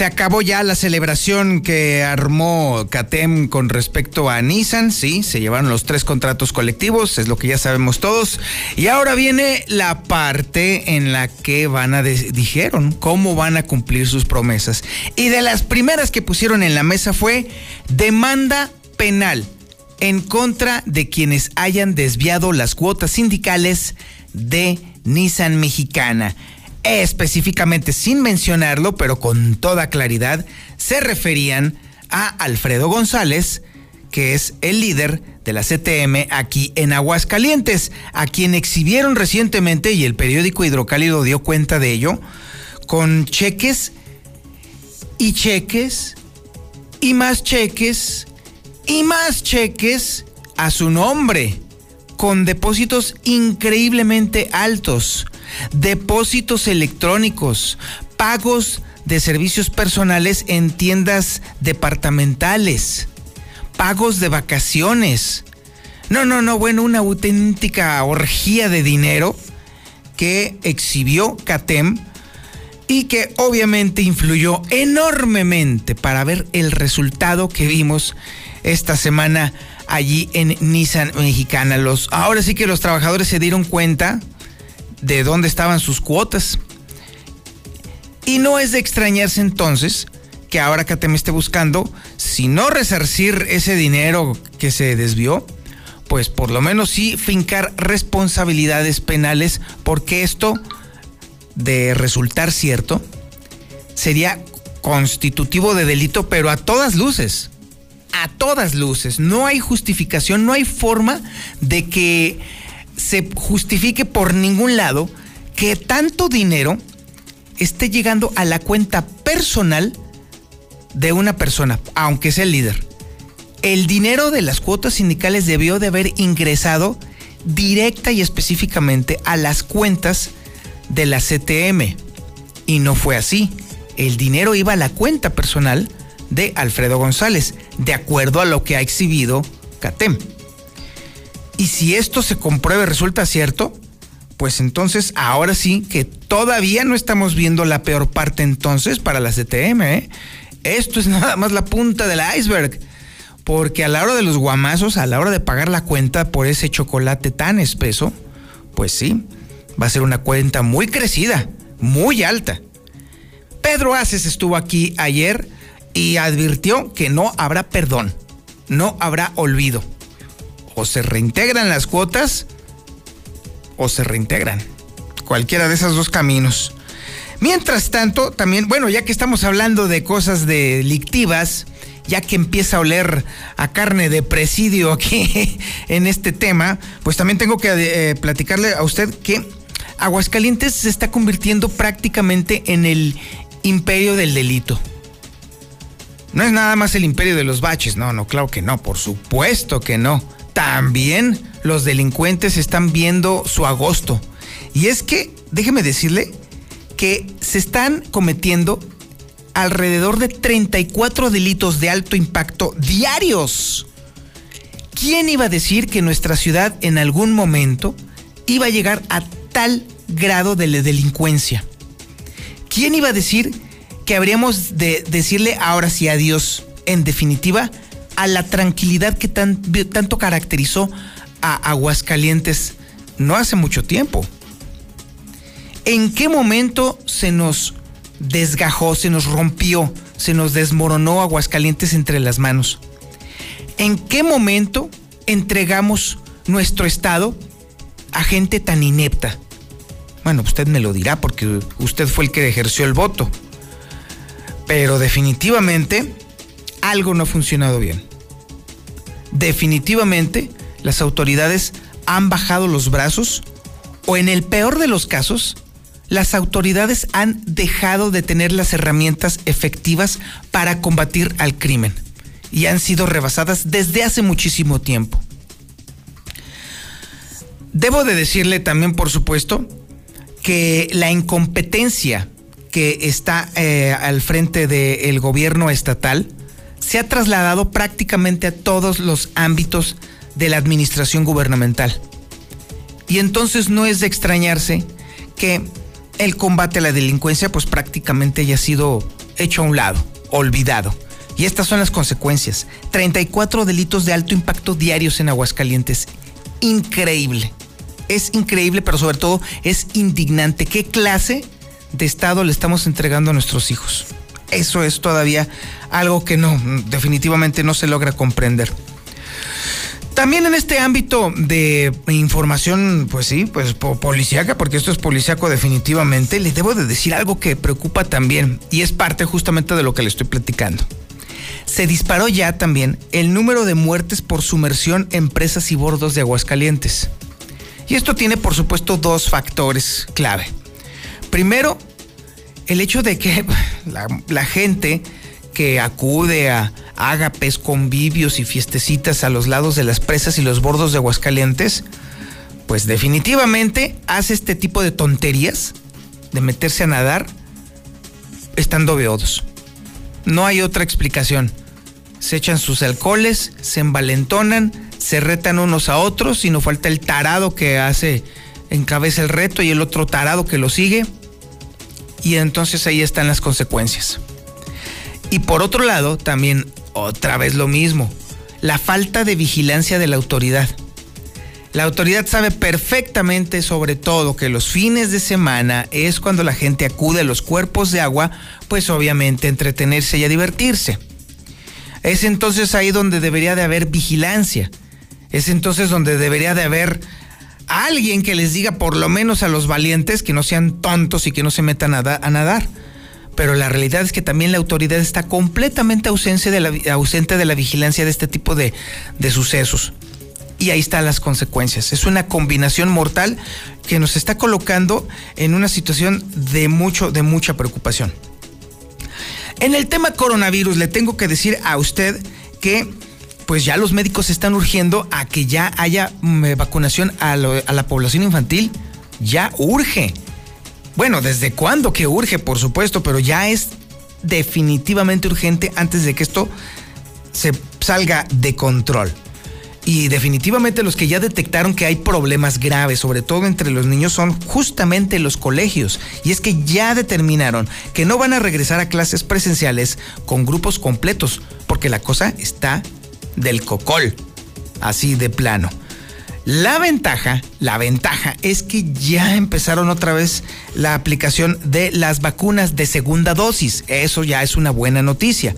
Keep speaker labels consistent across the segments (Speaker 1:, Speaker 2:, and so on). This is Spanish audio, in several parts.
Speaker 1: se acabó ya la celebración que armó CATEM con respecto a Nissan, sí, se llevaron los tres contratos colectivos, es lo que ya sabemos todos. Y ahora viene la parte en la que van a, dijeron cómo van a cumplir sus promesas. Y de las primeras que pusieron en la mesa fue demanda penal en contra de quienes hayan desviado las cuotas sindicales de Nissan Mexicana específicamente sin mencionarlo, pero con toda claridad, se referían a Alfredo González, que es el líder de la CTM aquí en Aguascalientes, a quien exhibieron recientemente, y el periódico Hidrocálido dio cuenta de ello, con cheques y cheques y más cheques y más cheques a su nombre, con depósitos increíblemente altos depósitos electrónicos, pagos de servicios personales en tiendas departamentales, pagos de vacaciones. No, no, no, bueno, una auténtica orgía de dinero que exhibió CATEM y que obviamente influyó enormemente para ver el resultado que vimos esta semana allí en Nissan Mexicana. Los, ahora sí que los trabajadores se dieron cuenta de dónde estaban sus cuotas. Y no es de extrañarse entonces que ahora me esté buscando, si no resarcir ese dinero que se desvió, pues por lo menos sí fincar responsabilidades penales, porque esto, de resultar cierto, sería constitutivo de delito, pero a todas luces. A todas luces. No hay justificación, no hay forma de que se justifique por ningún lado que tanto dinero esté llegando a la cuenta personal de una persona, aunque sea el líder. El dinero de las cuotas sindicales debió de haber ingresado directa y específicamente a las cuentas de la CTM. Y no fue así. El dinero iba a la cuenta personal de Alfredo González, de acuerdo a lo que ha exhibido CATEM. Y si esto se compruebe, resulta cierto, pues entonces ahora sí que todavía no estamos viendo la peor parte entonces para la CTM. ¿eh? Esto es nada más la punta del iceberg. Porque a la hora de los guamazos, a la hora de pagar la cuenta por ese chocolate tan espeso, pues sí, va a ser una cuenta muy crecida, muy alta. Pedro Aces estuvo aquí ayer y advirtió que no habrá perdón, no habrá olvido o se reintegran las cuotas o se reintegran. Cualquiera de esos dos caminos. Mientras tanto, también, bueno, ya que estamos hablando de cosas delictivas, ya que empieza a oler a carne de presidio aquí en este tema, pues también tengo que eh, platicarle a usted que Aguascalientes se está convirtiendo prácticamente en el imperio del delito. No es nada más el imperio de los baches, no, no, claro que no, por supuesto que no también los delincuentes están viendo su agosto. Y es que, déjeme decirle, que se están cometiendo alrededor de 34 delitos de alto impacto diarios. ¿Quién iba a decir que nuestra ciudad en algún momento iba a llegar a tal grado de delincuencia? ¿Quién iba a decir que habríamos de decirle ahora sí adiós? En definitiva, a la tranquilidad que tanto caracterizó a Aguascalientes no hace mucho tiempo. ¿En qué momento se nos desgajó, se nos rompió, se nos desmoronó Aguascalientes entre las manos? ¿En qué momento entregamos nuestro estado a gente tan inepta, Bueno, usted me lo dirá porque usted fue el que ejerció el voto. Pero definitivamente algo no ha funcionado bien. Definitivamente las autoridades han bajado los brazos o en el peor de los casos, las autoridades han dejado de tener las herramientas efectivas para combatir al crimen y han sido rebasadas desde hace muchísimo tiempo. Debo de decirle también, por supuesto, que la incompetencia que está eh, al frente del gobierno estatal se ha trasladado prácticamente a todos los ámbitos de la administración gubernamental. Y entonces no es de extrañarse que el combate a la delincuencia pues prácticamente haya sido hecho a un lado, olvidado. Y estas son las consecuencias. 34 delitos de alto impacto diarios en Aguascalientes. Increíble. Es increíble, pero sobre todo es indignante. ¿Qué clase de Estado le estamos entregando a nuestros hijos? Eso es todavía algo que no, definitivamente no se logra comprender. También en este ámbito de información, pues sí, pues policíaca, porque esto es policíaco definitivamente, les debo de decir algo que preocupa también y es parte justamente de lo que le estoy platicando. Se disparó ya también el número de muertes por sumersión en presas y bordos de Aguascalientes. Y esto tiene por supuesto dos factores clave. Primero, el hecho de que la, la gente que acude a ágapes, convivios y fiestecitas a los lados de las presas y los bordos de Aguascalientes, pues definitivamente hace este tipo de tonterías de meterse a nadar estando beodos. No hay otra explicación. Se echan sus alcoholes, se envalentonan, se retan unos a otros y no falta el tarado que hace encabeza el reto y el otro tarado que lo sigue. Y entonces ahí están las consecuencias. Y por otro lado, también otra vez lo mismo, la falta de vigilancia de la autoridad. La autoridad sabe perfectamente sobre todo que los fines de semana es cuando la gente acude a los cuerpos de agua, pues obviamente entretenerse y a divertirse. Es entonces ahí donde debería de haber vigilancia. Es entonces donde debería de haber alguien que les diga por lo menos a los valientes que no sean tontos y que no se metan a, nadar pero la realidad es que también la autoridad está completamente ausente de la, ausente de la vigilancia de este tipo de, de sucesos. Y ahí están las consecuencias. Es una combinación mortal que nos está colocando en una situación de, mucho, de mucha preocupación. En el tema coronavirus, le tengo que decir a usted que pues ya los médicos están urgiendo a que ya haya mm, vacunación a, a la población infantil. Ya urge. Bueno, ¿desde cuándo que urge, por supuesto? Pero ya es definitivamente urgente antes de que esto se salga de control. Y definitivamente los que ya detectaron que hay problemas graves, sobre todo entre los niños, son justamente los colegios. Y es que ya determinaron que no van a regresar a clases presenciales con grupos completos, porque la cosa está del cocol, así de plano. La ventaja, la ventaja es que ya empezaron otra vez la aplicación de las vacunas de segunda dosis. Eso ya es una buena noticia.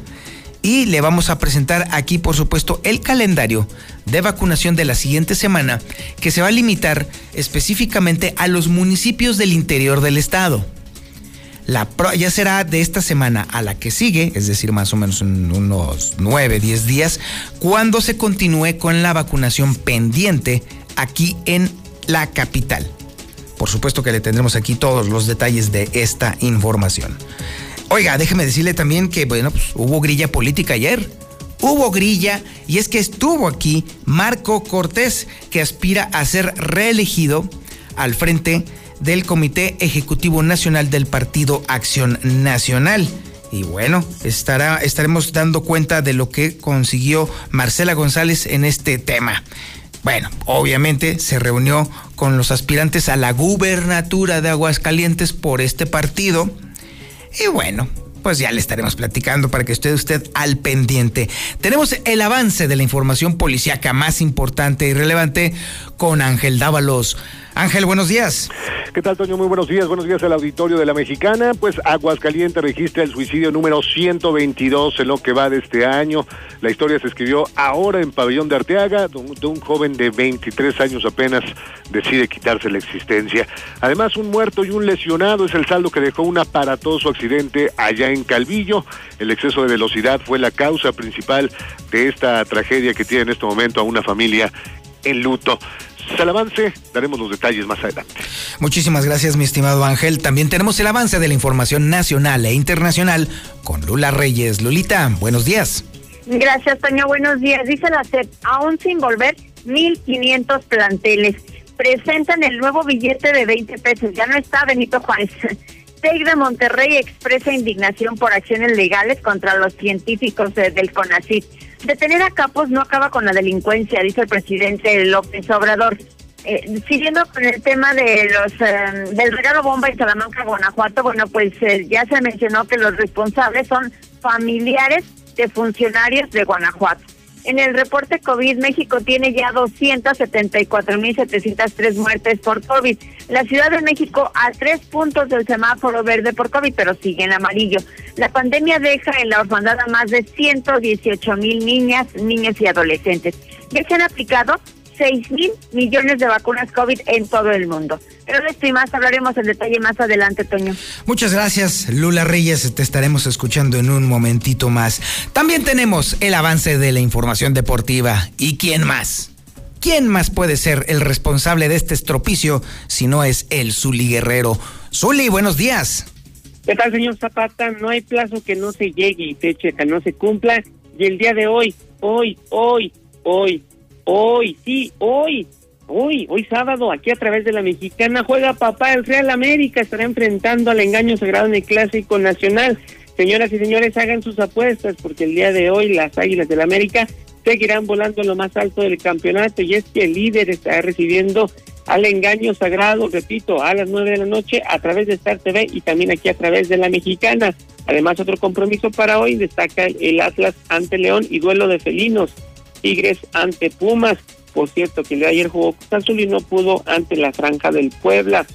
Speaker 1: Y le vamos a presentar aquí, por supuesto, el calendario de vacunación de la siguiente semana, que se va a limitar específicamente a los municipios del interior del estado. La ya será de esta semana a la que sigue, es decir, más o menos en unos 9, 10 días, cuando se continúe con la vacunación pendiente aquí en la capital. Por supuesto que le tendremos aquí todos los detalles de esta información. Oiga, déjeme decirle también que, bueno, pues, hubo grilla política ayer. Hubo grilla y es que estuvo aquí Marco Cortés, que aspira a ser reelegido al frente del Comité Ejecutivo Nacional del Partido Acción Nacional. Y bueno, estará, estaremos dando cuenta de lo que consiguió Marcela González en este tema. Bueno, obviamente se reunió con los aspirantes a la gubernatura de Aguascalientes por este partido. Y bueno, pues ya le estaremos platicando para que esté usted al pendiente. Tenemos el avance de la información policíaca más importante y relevante con Ángel Dávalos. Ángel, buenos días.
Speaker 2: ¿Qué tal, Toño? Muy buenos días. Buenos días al auditorio de la Mexicana. Pues Aguascalientes registra el suicidio número 122 en lo que va de este año. La historia se escribió ahora en Pabellón de Arteaga, donde un joven de 23 años apenas decide quitarse la existencia. Además, un muerto y un lesionado es el saldo que dejó un aparatoso accidente allá en Calvillo. El exceso de velocidad fue la causa principal de esta tragedia que tiene en este momento a una familia en luto el avance, daremos los detalles más adelante.
Speaker 1: Muchísimas gracias, mi estimado Ángel. También tenemos el avance de la información nacional e internacional con Lula Reyes. Lulita, buenos días.
Speaker 3: Gracias, Toño. Buenos días. Dice la SEP, aún sin volver, 1.500 planteles. Presentan el nuevo billete de 20 pesos. Ya no está Benito Juárez. TEC de Monterrey expresa indignación por acciones legales contra los científicos del CONACYT. Detener a capos no acaba con la delincuencia, dice el presidente López Obrador. Eh, siguiendo con el tema de los eh, del regalo bomba en Salamanca, Guanajuato, bueno, pues eh, ya se mencionó que los responsables son familiares de funcionarios de Guanajuato. En el reporte COVID, México tiene ya 274.703 muertes por COVID. La Ciudad de México a tres puntos del semáforo verde por COVID, pero sigue en amarillo. La pandemia deja en la orfandad a más de 118 mil niñas, niños y adolescentes. Ya se han aplicado 6 mil millones de vacunas COVID en todo el mundo. Pero de esto y más hablaremos en detalle más adelante, Toño.
Speaker 1: Muchas gracias, Lula Reyes. Te estaremos escuchando en un momentito más. También tenemos el avance de la información deportiva. ¿Y quién más? ¿Quién más puede ser el responsable de este estropicio si no es el Zuli Guerrero? Zuli, buenos días.
Speaker 4: ¿Qué tal, señor Zapata? No hay plazo que no se llegue y fecha que no se cumpla. Y el día de hoy, hoy, hoy, hoy, Hoy, sí, hoy, hoy, hoy sábado, aquí a través de la mexicana, juega papá el Real América, estará enfrentando al engaño sagrado en el Clásico Nacional. Señoras y señores, hagan sus apuestas porque el día de hoy las Águilas del América seguirán volando lo más alto del campeonato y es que el líder está recibiendo al engaño sagrado, repito, a las nueve de la noche a través de Star TV y también aquí a través de la mexicana. Además, otro compromiso para hoy destaca el Atlas ante León y duelo de felinos. Tigres ante Pumas. Por cierto, que el de ayer jugó Cruz y no pudo ante la Franja del Puebla.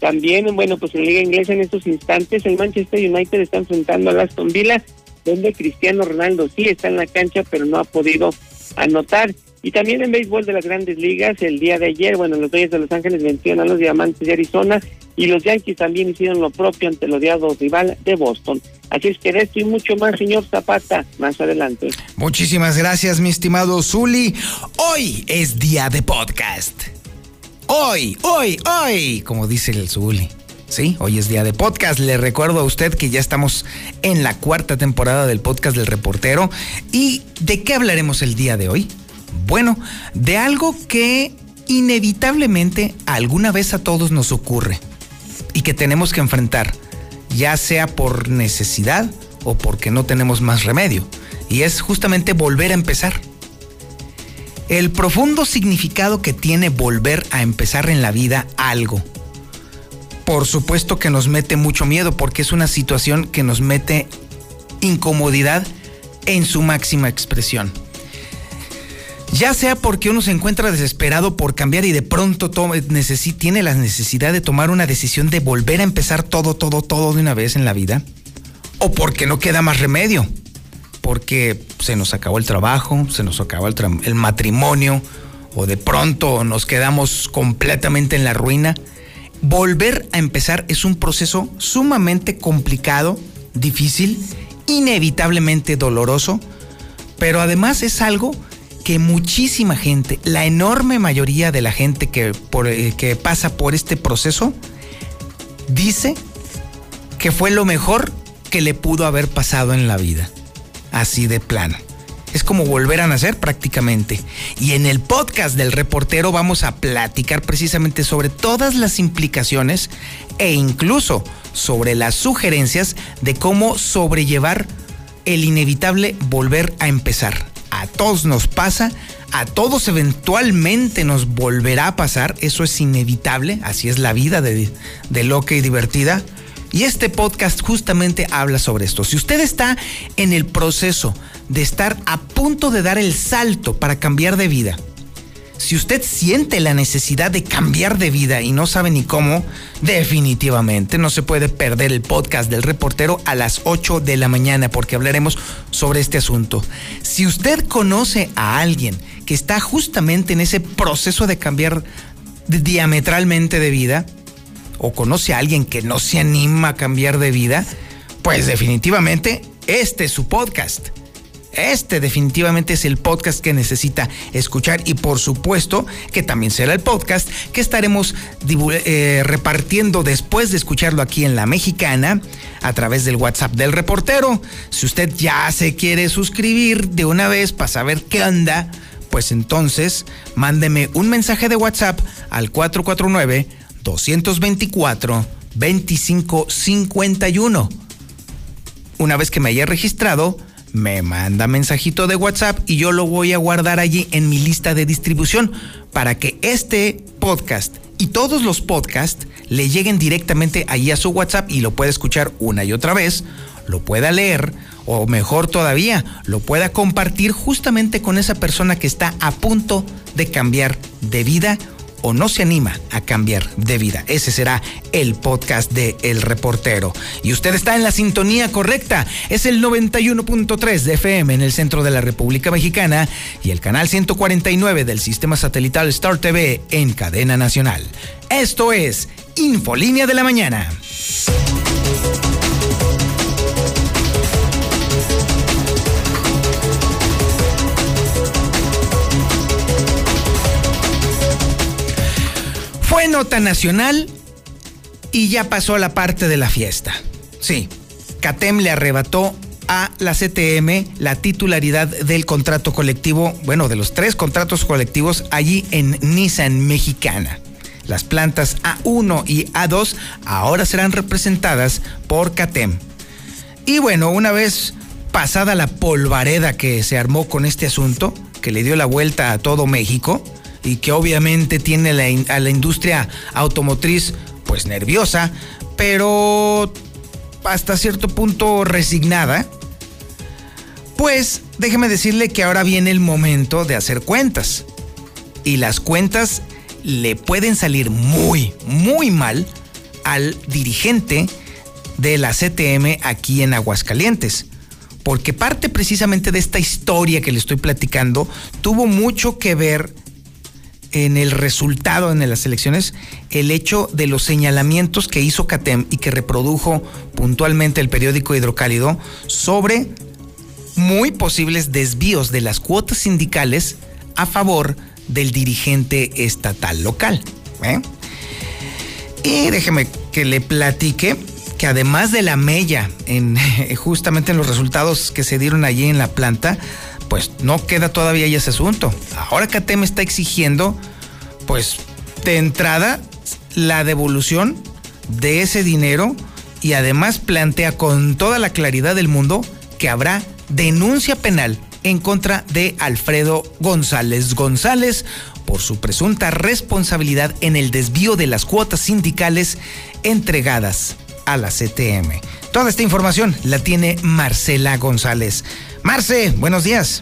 Speaker 4: También, bueno, pues en la Liga Inglesa en estos instantes el Manchester United está enfrentando a Aston Villa, donde Cristiano Ronaldo sí está en la cancha, pero no ha podido anotar. Y también en béisbol de las grandes ligas, el día de ayer, bueno, los Dodgers de Los Ángeles vencieron a los Diamantes de Arizona y los Yankees también hicieron lo propio ante el odiado rival de Boston. Así es que de esto y mucho más, señor Zapata, más adelante.
Speaker 1: Muchísimas gracias, mi estimado Zuli. Hoy es día de podcast. Hoy, hoy, hoy, como dice el Zuli. Sí, hoy es día de podcast. Le recuerdo a usted que ya estamos en la cuarta temporada del podcast del reportero. ¿Y de qué hablaremos el día de hoy? Bueno, de algo que inevitablemente alguna vez a todos nos ocurre y que tenemos que enfrentar, ya sea por necesidad o porque no tenemos más remedio, y es justamente volver a empezar. El profundo significado que tiene volver a empezar en la vida algo. Por supuesto que nos mete mucho miedo porque es una situación que nos mete incomodidad en su máxima expresión ya sea porque uno se encuentra desesperado por cambiar y de pronto tiene la necesidad de tomar una decisión de volver a empezar todo, todo, todo de una vez en la vida, o porque no queda más remedio, porque se nos acabó el trabajo, se nos acabó el, el matrimonio, o de pronto nos quedamos completamente en la ruina. Volver a empezar es un proceso sumamente complicado, difícil, inevitablemente doloroso, pero además es algo que muchísima gente, la enorme mayoría de la gente que, eh, que pasa por este proceso, dice que fue lo mejor que le pudo haber pasado en la vida. Así de plano. Es como volver a nacer prácticamente. Y en el podcast del reportero vamos a platicar precisamente sobre todas las implicaciones e incluso sobre las sugerencias de cómo sobrellevar el inevitable volver a empezar a todos nos pasa, a todos eventualmente nos volverá a pasar, eso es inevitable, así es la vida de, de loca y divertida. Y este podcast justamente habla sobre esto. Si usted está en el proceso de estar a punto de dar el salto para cambiar de vida, Si usted siente la necesidad de cambiar de vida y no sabe ni cómo, definitivamente no se puede perder el podcast del reportero a las 8 de la mañana porque hablaremos sobre este asunto. Si usted conoce a alguien que está justamente en ese proceso de cambiar diametralmente de vida, o conoce a alguien que no se anima a cambiar de vida, pues definitivamente este es su podcast. Este definitivamente es el podcast que necesita escuchar y por supuesto que también será el podcast que estaremos eh, repartiendo después de escucharlo aquí en La Mexicana a través del WhatsApp del reportero. Si usted ya se quiere suscribir de una vez para saber qué anda, pues entonces mándeme un mensaje de WhatsApp al 449 224 2551. Una vez que me haya registrado, me manda mensajito de WhatsApp y yo lo voy a guardar allí en mi lista de distribución para que este podcast y todos los podcasts le lleguen directamente allí a su WhatsApp y lo pueda escuchar una y otra vez, lo pueda leer o mejor todavía, lo pueda compartir justamente con esa persona que está a punto de cambiar de vida o no se anima a cambiar de vida. Ese será el podcast de El Reportero. Y usted está en la sintonía correcta. Es el 91.3 de FM en el centro de la República Mexicana y el canal 149 del sistema satelital Star TV en cadena nacional. Esto es Infolínea de la Mañana. Nota nacional y ya pasó la parte de la fiesta. Sí, CATEM le arrebató a la CTM la titularidad del contrato colectivo, bueno, de los tres contratos colectivos allí en Nissan Mexicana. Las plantas A1 y A2 ahora serán representadas por CATEM. Y bueno, una vez pasada la polvareda que se armó con este asunto, que le dio la vuelta a todo México, y que obviamente tiene a la industria automotriz pues nerviosa, pero hasta cierto punto resignada, pues déjeme decirle que ahora viene el momento de hacer cuentas. Y las cuentas le pueden salir muy, muy mal al dirigente de la CTM aquí en Aguascalientes. Porque parte precisamente de esta historia que le estoy platicando tuvo mucho que ver en el resultado en las elecciones el hecho de los señalamientos que hizo CATEM y que reprodujo puntualmente el periódico Hidrocálido sobre muy posibles desvíos de las cuotas sindicales a favor del dirigente estatal local. ¿eh? Y déjeme que le platique que además de la mella en justamente en los resultados que se dieron allí en la planta, pues no queda todavía ese asunto. Ahora CATEM está exigiendo, pues de entrada, la devolución de ese dinero y además plantea con toda la claridad del mundo que habrá denuncia penal en contra de Alfredo González González por su presunta responsabilidad en el desvío de las cuotas sindicales entregadas a la CTM. Toda esta información la tiene Marcela González. Marce, buenos días.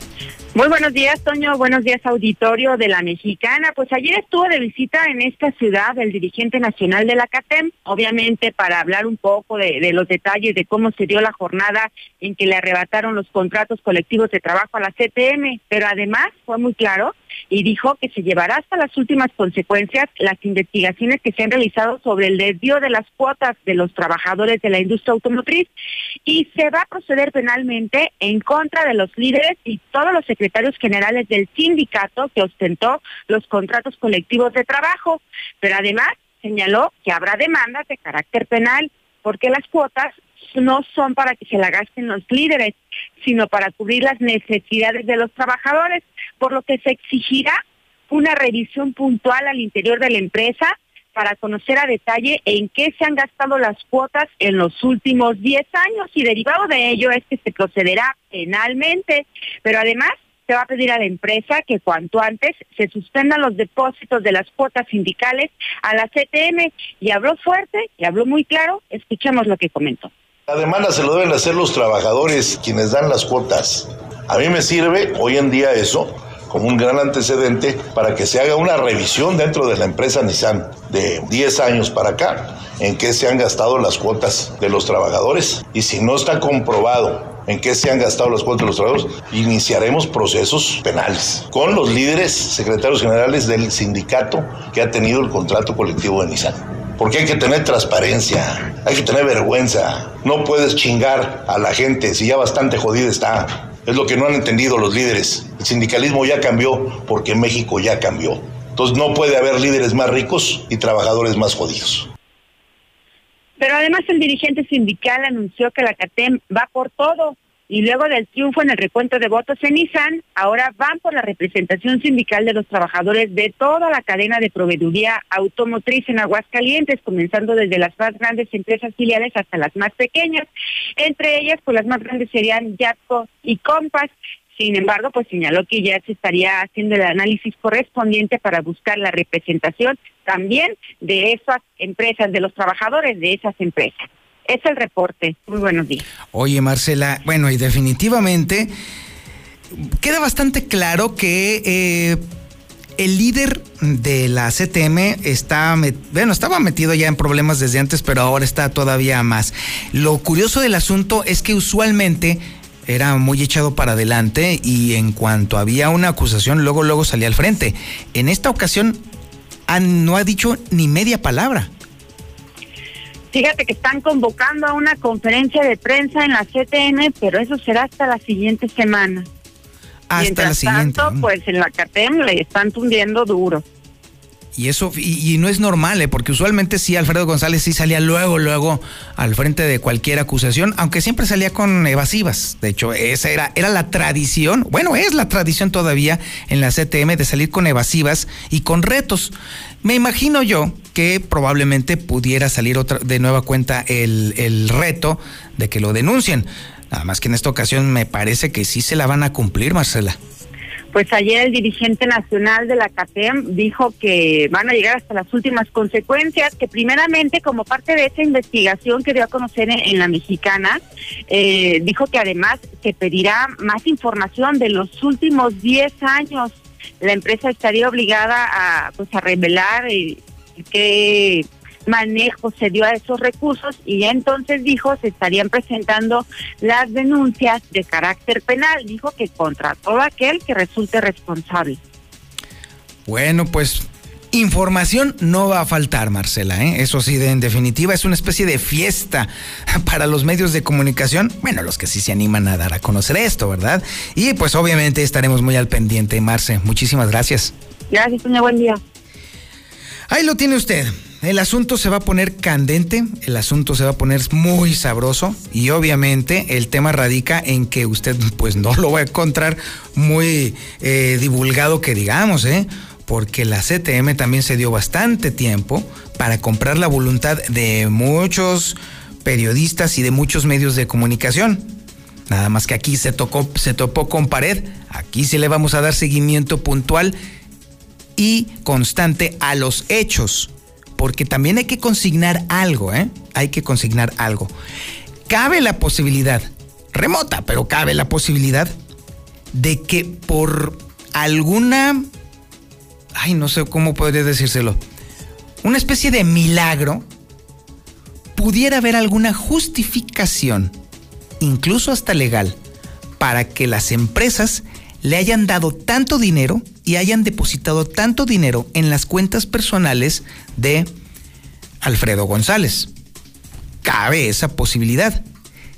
Speaker 3: Muy buenos días, Toño. Buenos días, auditorio de la Mexicana. Pues ayer estuvo de visita en esta ciudad el dirigente nacional de la CATEM, obviamente para hablar un poco de, de, los detalles de cómo se dio la jornada en que le arrebataron los contratos colectivos de trabajo a la CTM, pero además fue muy claro y dijo que se llevará hasta las últimas consecuencias las investigaciones que se han realizado sobre el desvío de las cuotas de los trabajadores de la industria automotriz y se va a proceder penalmente en contra de los líderes y todos los secretarios generales del sindicato que ostentó los contratos colectivos de trabajo. Pero además señaló que habrá demandas de carácter penal porque las cuotas no son para que se la gasten los líderes, sino para cubrir las necesidades de los trabajadores, por lo que se exigirá una revisión puntual al interior de la empresa para conocer a detalle en qué se han gastado las cuotas en los últimos 10 años y derivado de ello es que se procederá penalmente, pero además se va a pedir a la empresa que cuanto antes se suspendan los depósitos de las cuotas sindicales a la CTM y habló fuerte y habló muy claro, escuchemos lo que comentó.
Speaker 5: La demanda se lo deben hacer los trabajadores quienes dan las cuotas. A mí me sirve hoy en día eso como un gran antecedente para que se haga una revisión dentro de la empresa Nissan de 10 años para acá en qué se han gastado las cuotas de los trabajadores y si no está comprobado en qué se han gastado las cuotas de los trabajadores, iniciaremos procesos penales con los líderes, secretarios generales del sindicato que ha tenido el contrato colectivo de Nissan. Porque hay que tener transparencia, hay que tener vergüenza. No puedes chingar a la gente si ya bastante jodida está. Es lo que no han entendido los líderes. El sindicalismo ya cambió porque México ya cambió. Entonces no puede haber líderes más ricos y trabajadores más jodidos.
Speaker 3: Pero además el dirigente sindical anunció que la CATEM va por todo y luego del triunfo en el recuento de votos en Nissan, ahora van por la representación sindical de los trabajadores de toda la cadena de proveeduría automotriz en Aguascalientes, comenzando desde las más grandes empresas filiales hasta las más pequeñas. Entre ellas, pues las más grandes serían Yatco y Compass. Sin embargo, pues señaló que ya se estaría haciendo el análisis correspondiente para buscar la representación también de esas empresas, de los trabajadores de esas empresas. Es el reporte. Muy buenos días.
Speaker 1: Oye, Marcela, bueno, y definitivamente queda bastante claro que eh, el líder de la CTM está, bueno, estaba metido ya en problemas desde antes, pero ahora está todavía más. Lo curioso del asunto es que usualmente era muy echado para adelante y en cuanto había una acusación, luego, luego salía al frente. En esta ocasión no ha dicho ni media palabra.
Speaker 3: Fíjate que están convocando a una conferencia de prensa en la CTN, pero eso será hasta la siguiente semana.
Speaker 1: Hasta la siguiente.
Speaker 3: Tanto, pues en la CATEM le están tundiendo duro.
Speaker 1: Y eso, y, no es normal, ¿eh? porque usualmente sí, Alfredo González sí salía luego, luego al frente de cualquier acusación, aunque siempre salía con evasivas. De hecho, esa era, era la tradición, bueno, es la tradición todavía en la CTM de salir con evasivas y con retos. Me imagino yo que probablemente pudiera salir otra, de nueva cuenta el, el reto de que lo denuncien. Nada más que en esta ocasión me parece que sí se la van a cumplir, Marcela.
Speaker 3: Pues ayer el dirigente nacional de la CATEM dijo que van a llegar hasta las últimas consecuencias, que primeramente como parte de esa investigación que dio a conocer en, la mexicana, eh, dijo que además se pedirá más información de los últimos 10 años. La empresa estaría obligada a, pues, a revelar qué manejo se dio a esos recursos y ya entonces dijo se estarían presentando las denuncias de carácter penal. Dijo que contra todo aquel que resulte responsable.
Speaker 1: Bueno, pues Información no va a faltar, Marcela, ¿eh? eso sí, en definitiva es una especie de fiesta para los medios de comunicación, bueno, los que sí se animan a dar a conocer esto, ¿verdad? Y pues obviamente estaremos muy al pendiente, Marce. Muchísimas gracias.
Speaker 3: Gracias, señor. Buen día.
Speaker 1: Ahí lo tiene usted. El asunto se va a poner candente, el asunto se va a poner muy sabroso y obviamente el tema radica en que usted pues no lo va a encontrar muy eh, divulgado que digamos, ¿eh? Porque la CTM también se dio bastante tiempo para comprar la voluntad de muchos periodistas y de muchos medios de comunicación. Nada más que aquí se tocó, se topó con pared. Aquí sí le vamos a dar seguimiento puntual y constante a los hechos porque también hay que consignar algo, ¿eh? Hay que consignar algo. Cabe la posibilidad, remota, pero cabe la posibilidad de que por alguna, ay, no sé cómo podría decírselo, una especie de milagro, pudiera haber alguna justificación, incluso hasta legal, para que las empresas le hayan dado tanto dinero y hayan depositado tanto dinero en las cuentas personales de Alfredo González. Cabe esa posibilidad.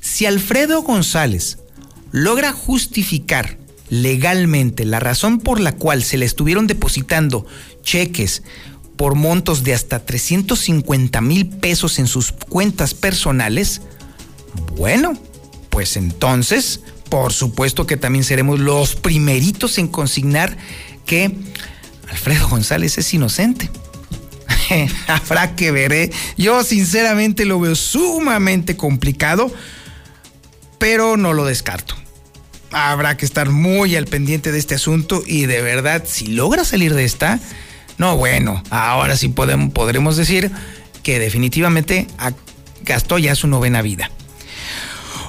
Speaker 1: Si Alfredo González logra justificar legalmente la razón por la cual se le estuvieron depositando cheques por montos de hasta 350 mil pesos en sus cuentas personales, bueno, pues entonces por supuesto que también seremos los primeritos en consignar que Alfredo González es inocente. Habrá que ver, ¿eh? Yo sinceramente lo veo sumamente complicado, pero no lo descarto. Habrá que estar muy al pendiente de este asunto y de verdad, si logra salir de esta, no, bueno, ahora sí podemos, podremos decir que definitivamente gastó ya su novena vida.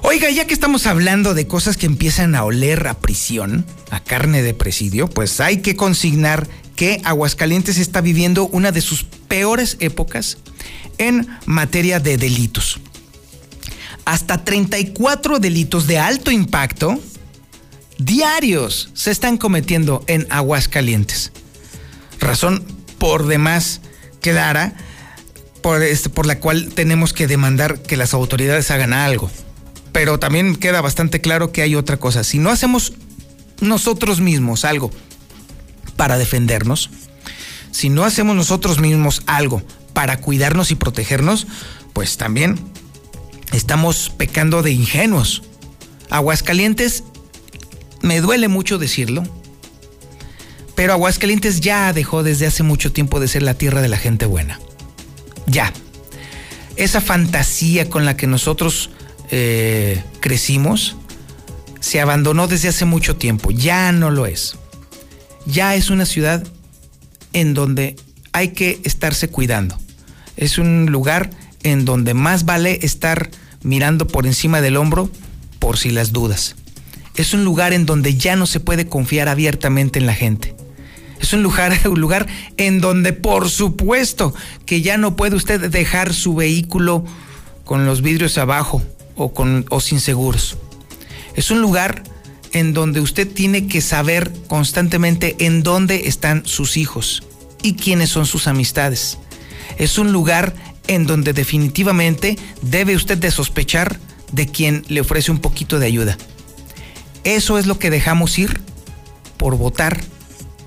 Speaker 1: Oiga, ya que estamos hablando de cosas que empiezan a oler a prisión, a carne de presidio, pues hay que consignar que Aguascalientes está viviendo una de sus peores épocas en materia de delitos. Hasta 34 delitos de alto impacto diarios se están cometiendo en Aguascalientes. Razón por demás clara por, este, por la cual tenemos que demandar que las autoridades hagan algo. Pero también queda bastante claro que hay otra cosa. Si no hacemos nosotros mismos algo para defendernos, si no hacemos nosotros mismos algo para cuidarnos y protegernos, pues también estamos pecando de ingenuos. Aguascalientes, me duele mucho decirlo, pero Aguascalientes ya dejó desde hace mucho tiempo de ser la tierra de la gente buena. Ya. Esa fantasía con la que nosotros eh, crecimos se abandonó desde hace mucho tiempo. Ya no lo es. Ya es una ciudad en donde hay que estarse cuidando. Es un lugar en donde más vale estar mirando por encima del hombro por si las dudas. Es un lugar en donde ya no se puede confiar abiertamente en la gente. Es un lugar, un lugar en donde por supuesto que ya no puede usted dejar su vehículo con los vidrios abajo o, con, o sin seguros. Es un lugar en donde usted tiene que saber constantemente en dónde están sus hijos y quiénes son sus amistades. Es un lugar en donde definitivamente debe usted de sospechar de quien le ofrece un poquito de ayuda. Eso es lo que dejamos ir por votar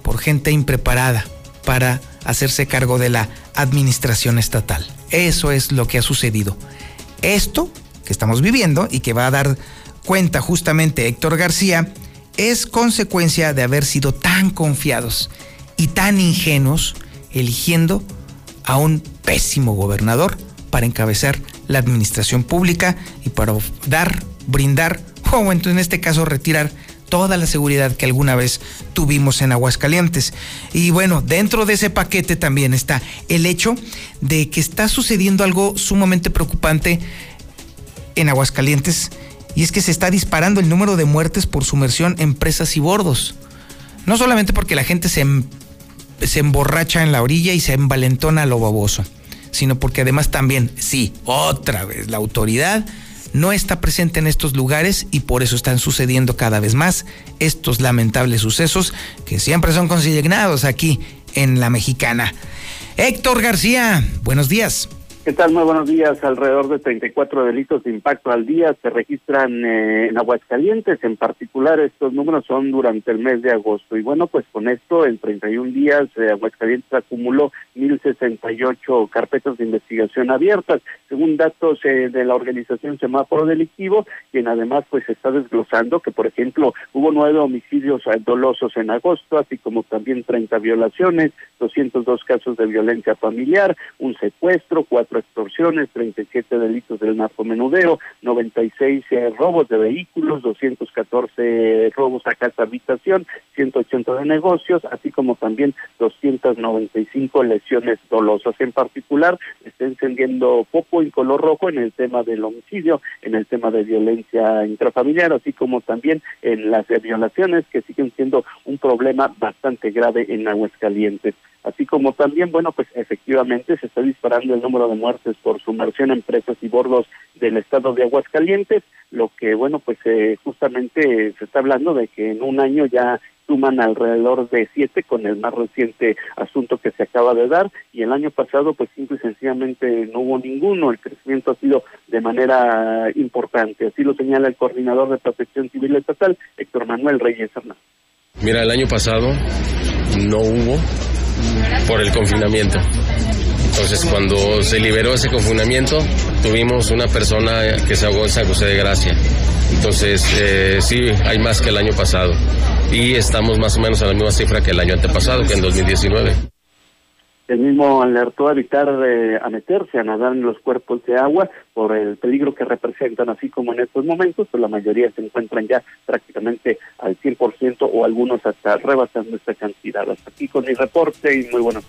Speaker 1: por gente impreparada para hacerse cargo de la administración estatal. Eso es lo que ha sucedido. Esto que estamos viviendo y que va a dar cuenta justamente Héctor García es consecuencia de haber sido tan confiados y tan ingenuos eligiendo a un pésimo gobernador para encabezar la administración pública y para dar, brindar, o en este caso retirar toda la seguridad que alguna vez tuvimos en Aguascalientes. Y bueno, dentro de ese paquete también está el hecho de que está sucediendo algo sumamente preocupante en Aguascalientes y es que se está disparando el número de muertes por sumersión en presas y bordos. No solamente porque la gente se, em, se emborracha en la orilla y se envalentona a lo baboso, sino porque además también, sí, otra vez, la autoridad no está presente en estos lugares y por eso están sucediendo cada vez más estos lamentables sucesos que siempre son consignados aquí en la mexicana. Héctor García, buenos días.
Speaker 6: ¿Qué tal? Muy buenos días. Alrededor de 34 delitos de impacto al día se registran eh, en Aguascalientes. En particular, estos números son durante el mes de agosto. Y bueno, pues con esto, en 31 días, eh, Aguascalientes acumuló 1.068 carpetas de investigación abiertas, según datos eh, de la organización Semáforo Delictivo, quien además pues está desglosando que, por ejemplo, hubo nueve homicidios dolosos en agosto, así como también 30 violaciones, 202 casos de violencia familiar, un secuestro, cuatro extorsiones, 37 delitos del narcomenudeo, 96 eh, robos de vehículos, 214 robos a casa habitación, 180 de negocios, así como también 295 lesiones dolosas. En particular, está encendiendo poco en color rojo en el tema del homicidio, en el tema de violencia intrafamiliar, así como también en las violaciones que siguen siendo un problema bastante grave en Aguascalientes así como también, bueno, pues efectivamente se está disparando el número de muertes por sumersión en presas y bordos del estado de Aguascalientes, lo que, bueno, pues eh, justamente se está hablando de que en un año ya suman alrededor de siete con el más reciente asunto que se acaba de dar y el año pasado pues simple y sencillamente no hubo ninguno, el crecimiento ha sido de manera importante, así lo señala el coordinador de protección civil estatal, Héctor Manuel Reyes Hernández.
Speaker 7: Mira, el año pasado no hubo por el confinamiento. Entonces, cuando se liberó ese confinamiento, tuvimos una persona que se ahogó en San José de Gracia. Entonces, eh, sí, hay más que el año pasado. Y estamos más o menos a la misma cifra que el año antepasado, que en 2019.
Speaker 6: El mismo alertó a evitar eh, a meterse a nadar en los cuerpos de agua por el peligro que representan, así como en estos momentos, pues la mayoría se encuentran ya prácticamente al 100% o algunos hasta rebasando esta cantidad. Hasta aquí con mi reporte y muy buenas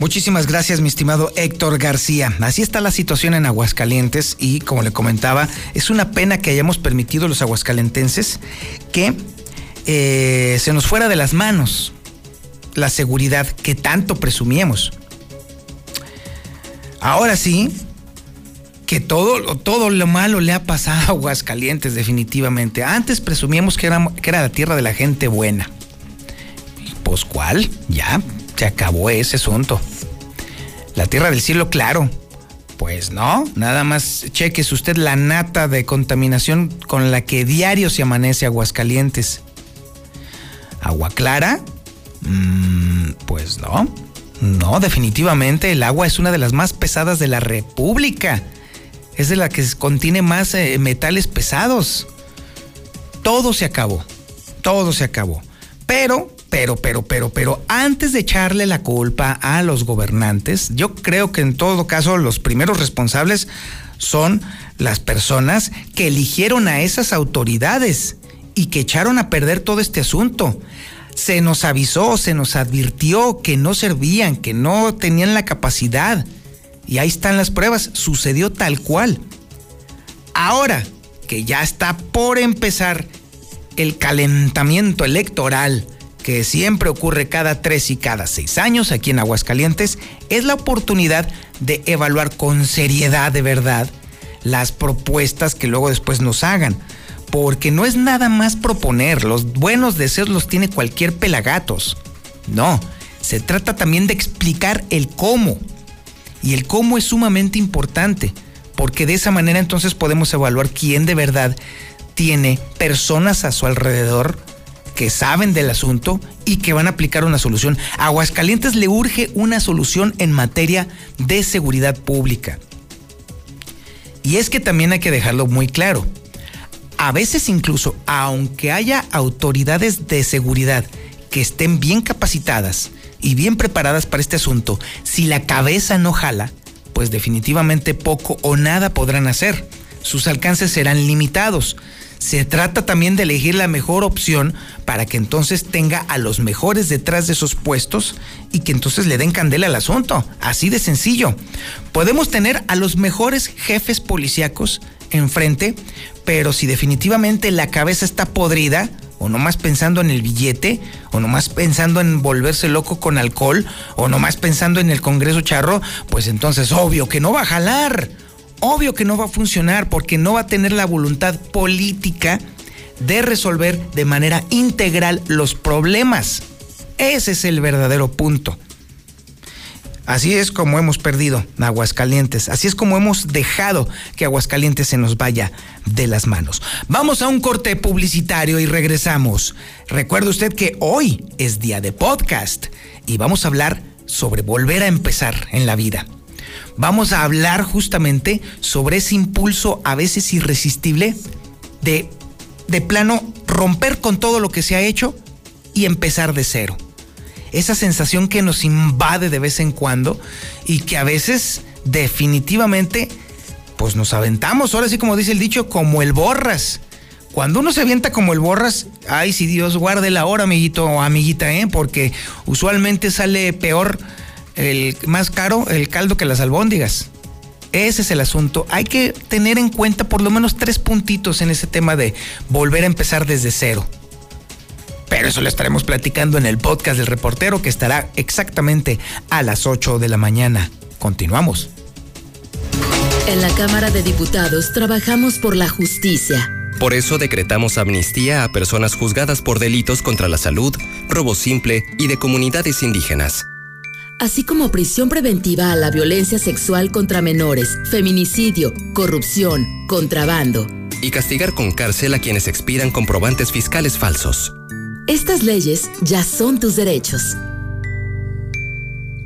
Speaker 1: Muchísimas gracias, mi estimado Héctor García. Así está la situación en Aguascalientes y, como le comentaba, es una pena que hayamos permitido los aguascalentenses que eh, se nos fuera de las manos la seguridad que tanto presumíamos. Ahora sí, que todo, todo lo malo le ha pasado a Aguascalientes, definitivamente. Antes presumíamos que era, que era la tierra de la gente buena. Pues, ¿cuál? Ya, se acabó ese asunto. La tierra del cielo, claro. Pues no, nada más cheques usted la nata de contaminación con la que diario se amanece Aguascalientes. ¿Agua clara? Mm, pues no. No, definitivamente el agua es una de las más pesadas de la República. Es de la que contiene más eh, metales pesados. Todo se acabó. Todo se acabó. Pero pero, pero, pero, pero, antes de echarle la culpa a los gobernantes, yo creo que en todo caso los primeros responsables son las personas que eligieron a esas autoridades y que echaron a perder todo este asunto. Se nos avisó, se nos advirtió que no servían, que no tenían la capacidad. Y ahí están las pruebas, sucedió tal cual. Ahora que ya está por empezar el calentamiento electoral, que siempre ocurre cada tres y cada seis años aquí en Aguascalientes, es la oportunidad de evaluar con seriedad de verdad las propuestas que luego después nos hagan. Porque no es nada más proponer, los buenos deseos los tiene cualquier pelagatos. No, se trata también de explicar el cómo. Y el cómo es sumamente importante, porque de esa manera entonces podemos evaluar quién de verdad tiene personas a su alrededor que saben del asunto y que van a aplicar una solución. A Aguascalientes le urge una solución en materia de seguridad pública. Y es que también hay que dejarlo muy claro. A veces incluso, aunque haya autoridades de seguridad que estén bien capacitadas y bien preparadas para este asunto, si la cabeza no jala, pues definitivamente poco o nada podrán hacer. Sus alcances serán limitados. Se trata también de elegir la mejor opción para que entonces tenga a los mejores detrás de esos puestos y que entonces le den candela al asunto. Así de sencillo. Podemos tener a los mejores jefes policíacos enfrente, pero si definitivamente la cabeza está podrida, o nomás pensando en el billete, o nomás pensando en volverse loco con alcohol, o nomás pensando en el Congreso Charro, pues entonces obvio que no va a jalar obvio que no va a funcionar porque no va a tener la voluntad política de resolver de manera integral los problemas. Ese es el verdadero punto. Así es como hemos perdido Aguascalientes, así es como hemos dejado que Aguascalientes se nos vaya de las manos. Vamos a un corte publicitario y regresamos. Recuerde usted que hoy es día de podcast y vamos a hablar sobre volver a empezar en la vida vamos a hablar justamente sobre ese impulso a veces irresistible de, de plano romper con todo lo que se ha hecho y empezar de cero. Esa sensación que nos invade de vez en cuando y que a veces definitivamente pues nos aventamos, ahora sí como dice el dicho, como el borras. Cuando uno se avienta como el borras, ay, si Dios guarde la hora, amiguito o amiguita, ¿eh? porque usualmente sale peor el más caro el caldo que las albóndigas. Ese es el asunto. Hay que tener en cuenta por lo menos tres puntitos en ese tema de volver a empezar desde cero. Pero eso lo estaremos platicando en el podcast del reportero que estará exactamente a las 8 de la mañana. Continuamos.
Speaker 8: En la Cámara de Diputados trabajamos por la justicia.
Speaker 9: Por eso decretamos amnistía a personas juzgadas por delitos contra la salud, robo simple y de comunidades indígenas
Speaker 8: así como prisión preventiva a la violencia sexual contra menores, feminicidio, corrupción, contrabando.
Speaker 9: Y castigar con cárcel a quienes expidan comprobantes fiscales falsos.
Speaker 8: Estas leyes ya son tus derechos.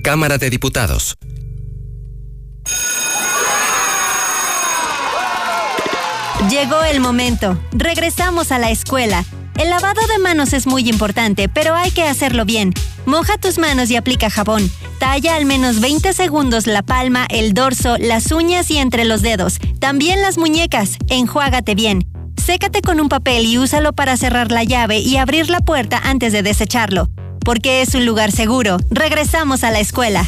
Speaker 9: Cámara de Diputados.
Speaker 10: Llegó el momento. Regresamos a la escuela. El lavado de manos es muy importante, pero hay que hacerlo bien. Moja tus manos y aplica jabón. Talla al menos 20 segundos la palma, el dorso, las uñas y entre los dedos. También las muñecas. Enjuágate bien. Sécate con un papel y úsalo para cerrar la llave y abrir la puerta antes de desecharlo. Porque es un lugar seguro. Regresamos a la escuela.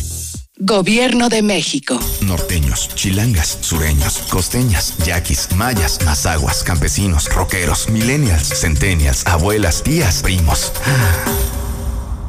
Speaker 11: Gobierno de México.
Speaker 12: Norteños, chilangas, sureños, costeñas, yaquis, mayas, mazaguas, campesinos, roqueros, millennials, centennials, abuelas, tías, primos.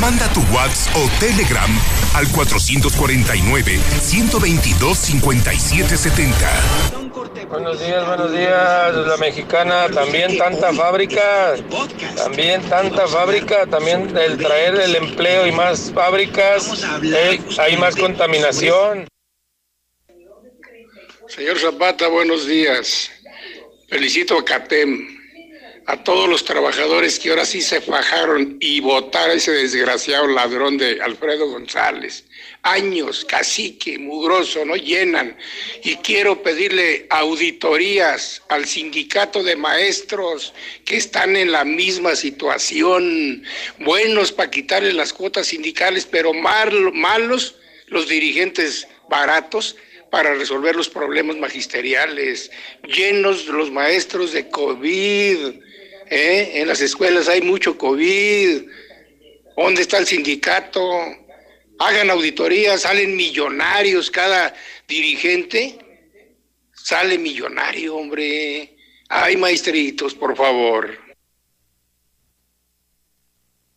Speaker 13: Manda tu WhatsApp o Telegram al 449-122-5770.
Speaker 14: Buenos días, buenos días. La mexicana, también tanta fábrica, también tanta fábrica, también el traer el empleo y más fábricas, eh, hay más contaminación.
Speaker 15: Señor Zapata, buenos días. Felicito a CATEM a todos los trabajadores que ahora sí se fajaron y votar a ese desgraciado ladrón de Alfredo González. Años, cacique, mugroso, no llenan. Y quiero pedirle auditorías al sindicato de maestros que están en la misma situación. Buenos para quitarle las cuotas sindicales, pero malos los dirigentes baratos para resolver los problemas magisteriales, llenos los maestros de COVID, ¿Eh? En las escuelas hay mucho COVID. ¿Dónde está el sindicato? Hagan auditorías, salen millonarios cada dirigente. Sale millonario, hombre. Ay, maestritos, por favor.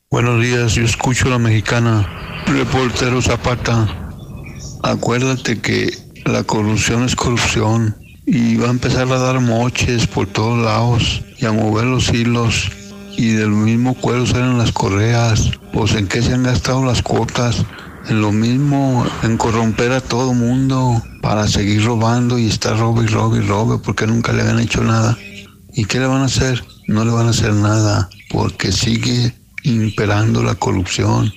Speaker 16: Buenos días, yo escucho a la mexicana, reportero Zapata. Acuérdate que la corrupción es corrupción y va a empezar a dar moches por todos lados y a mover los hilos y del mismo cuero salen las correas. Pues en qué se han gastado las cuotas, en lo mismo, en corromper a todo mundo para seguir robando y estar robo y robo y robo porque nunca le han hecho nada. ¿Y qué le van a hacer? No le van a hacer nada porque sigue imperando la corrupción.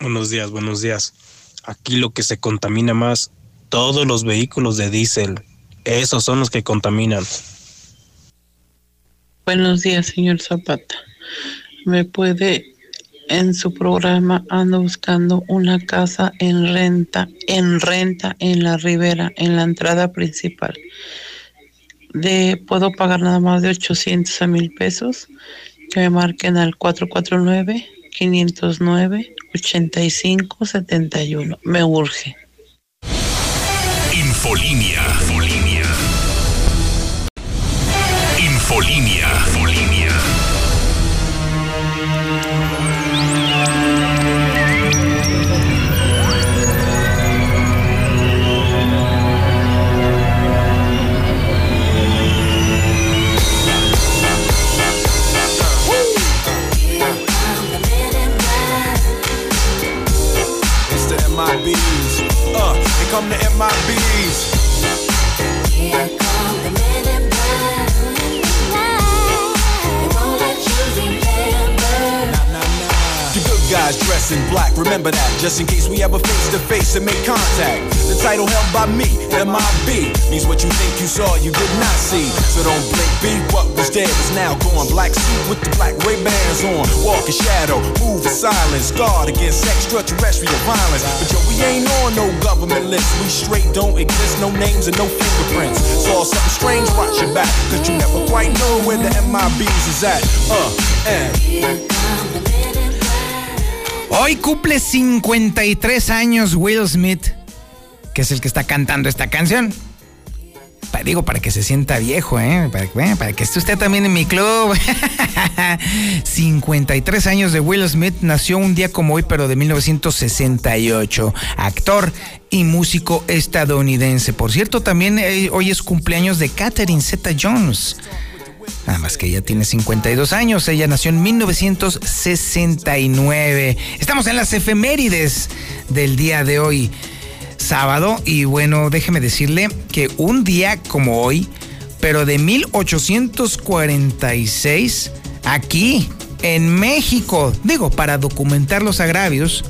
Speaker 17: Buenos días, buenos días. Aquí lo que se contamina más todos los vehículos de diésel. Esos son los que contaminan.
Speaker 18: Buenos días, señor Zapata. ¿Me puede, en su programa, ando buscando una casa en renta, en renta, en la ribera, en la entrada principal? De, puedo pagar nada más de 800 a mil pesos. Que me marquen al 449 509 8571. Me urge.
Speaker 13: Infolinia. Infolinia. Infolinia. Infolinia.
Speaker 19: MIBs. Uh, here Be In black. Remember that, just in case we ever face to face and make contact. The title held by me, MIB, means what you think you saw, you did not see. So don't blink, be what was dead is now gone. Black suit with the black Ray bands on. Walk in shadow, move in silence, guard against extraterrestrial violence. But yo, we ain't on no government list. We straight don't exist, no names and no fingerprints. Saw something strange, watch your back, cause you never quite know where the MIBs is at. Uh, and.
Speaker 1: Hoy cumple 53 años Will Smith, que es el que está cantando esta canción. digo, para que se sienta viejo, ¿eh? Para, para que esté usted también en mi club. 53 años de Will Smith, nació un día como hoy, pero de 1968. Actor y músico estadounidense. Por cierto, también eh, hoy es cumpleaños de Catherine Zeta Jones Nada más que ella tiene 52 años. Ella nació en 1969. Estamos en las efemérides del día de hoy, sábado. Y bueno, déjeme decirle que un día como hoy, pero de 1846, aquí en México, digo, para documentar los agravios,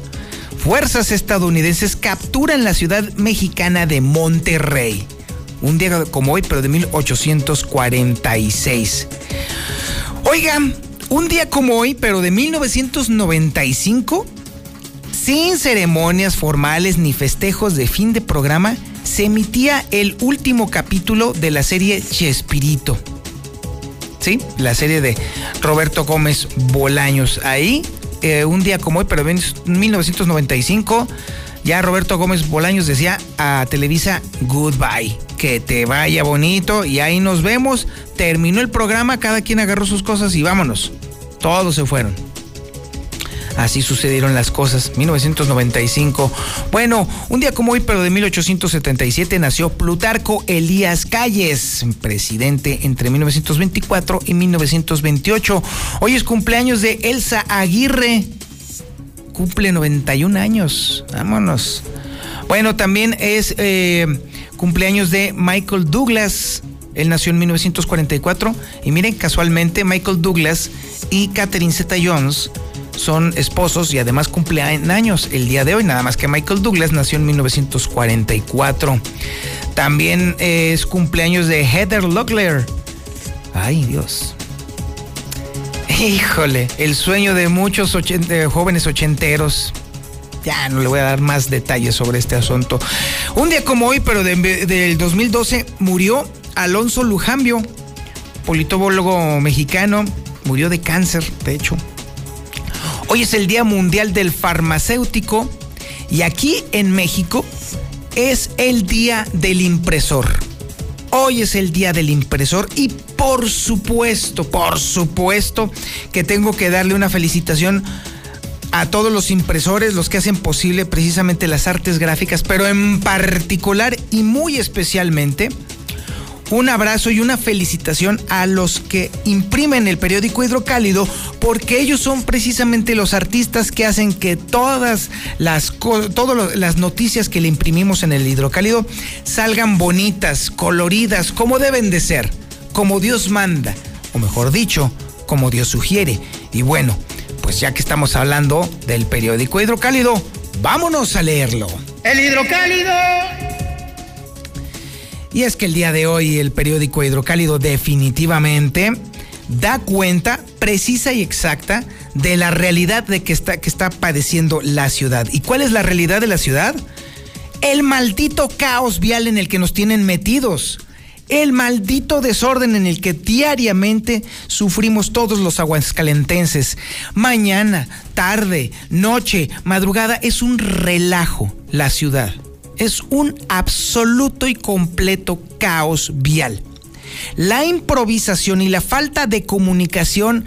Speaker 1: fuerzas estadounidenses capturan la ciudad mexicana de Monterrey. Un día como hoy, pero de 1846. Oigan, un día como hoy, pero de 1995, sin ceremonias formales ni festejos de fin de programa, se emitía el último capítulo de la serie Chespirito. ¿Sí? La serie de Roberto Gómez Bolaños. Ahí, eh, un día como hoy, pero en 1995, ya Roberto Gómez Bolaños decía a Televisa goodbye. Que te vaya bonito y ahí nos vemos. Terminó el programa, cada quien agarró sus cosas y vámonos. Todos se fueron. Así sucedieron las cosas. 1995. Bueno, un día como hoy, pero de 1877, nació Plutarco Elías Calles, presidente entre 1924 y 1928. Hoy es cumpleaños de Elsa Aguirre. Cumple 91 años. Vámonos. Bueno, también es eh, cumpleaños de Michael Douglas. Él nació en 1944. Y miren, casualmente, Michael Douglas y Catherine Zeta Jones son esposos y además cumplen años el día de hoy, nada más que Michael Douglas nació en 1944. También es cumpleaños de Heather Locklear. Ay, Dios. Híjole, el sueño de muchos jóvenes ochenteros. Ya no le voy a dar más detalles sobre este asunto. Un día como hoy, pero del 2012, murió Alonso Lujambio, politólogo mexicano. Murió de cáncer, de hecho. Hoy es el Día Mundial del Farmacéutico y aquí en México es el Día del Impresor. Hoy es el Día del Impresor y por supuesto, por supuesto que tengo que darle una felicitación a todos los impresores, los que hacen posible precisamente las artes gráficas, pero en particular y muy especialmente un abrazo y una felicitación a los que imprimen el periódico Hidrocálido, porque ellos son precisamente los artistas que hacen que todas las, todas las noticias que le imprimimos en el Hidrocálido salgan bonitas, coloridas, como deben de ser, como Dios manda, o mejor dicho, como Dios sugiere. Y bueno, pues ya que estamos hablando del periódico Hidrocálido, vámonos a leerlo. El Hidrocálido. Y es que el día de hoy el periódico Hidrocálido definitivamente da cuenta precisa y exacta de la realidad de que está, que está padeciendo la ciudad. ¿Y cuál es la realidad de la ciudad? El maldito caos vial en el que nos tienen metidos. El maldito desorden en el que diariamente sufrimos todos los aguascalentenses. Mañana, tarde, noche, madrugada es un relajo la ciudad es un absoluto y completo caos vial. La improvisación y la falta de comunicación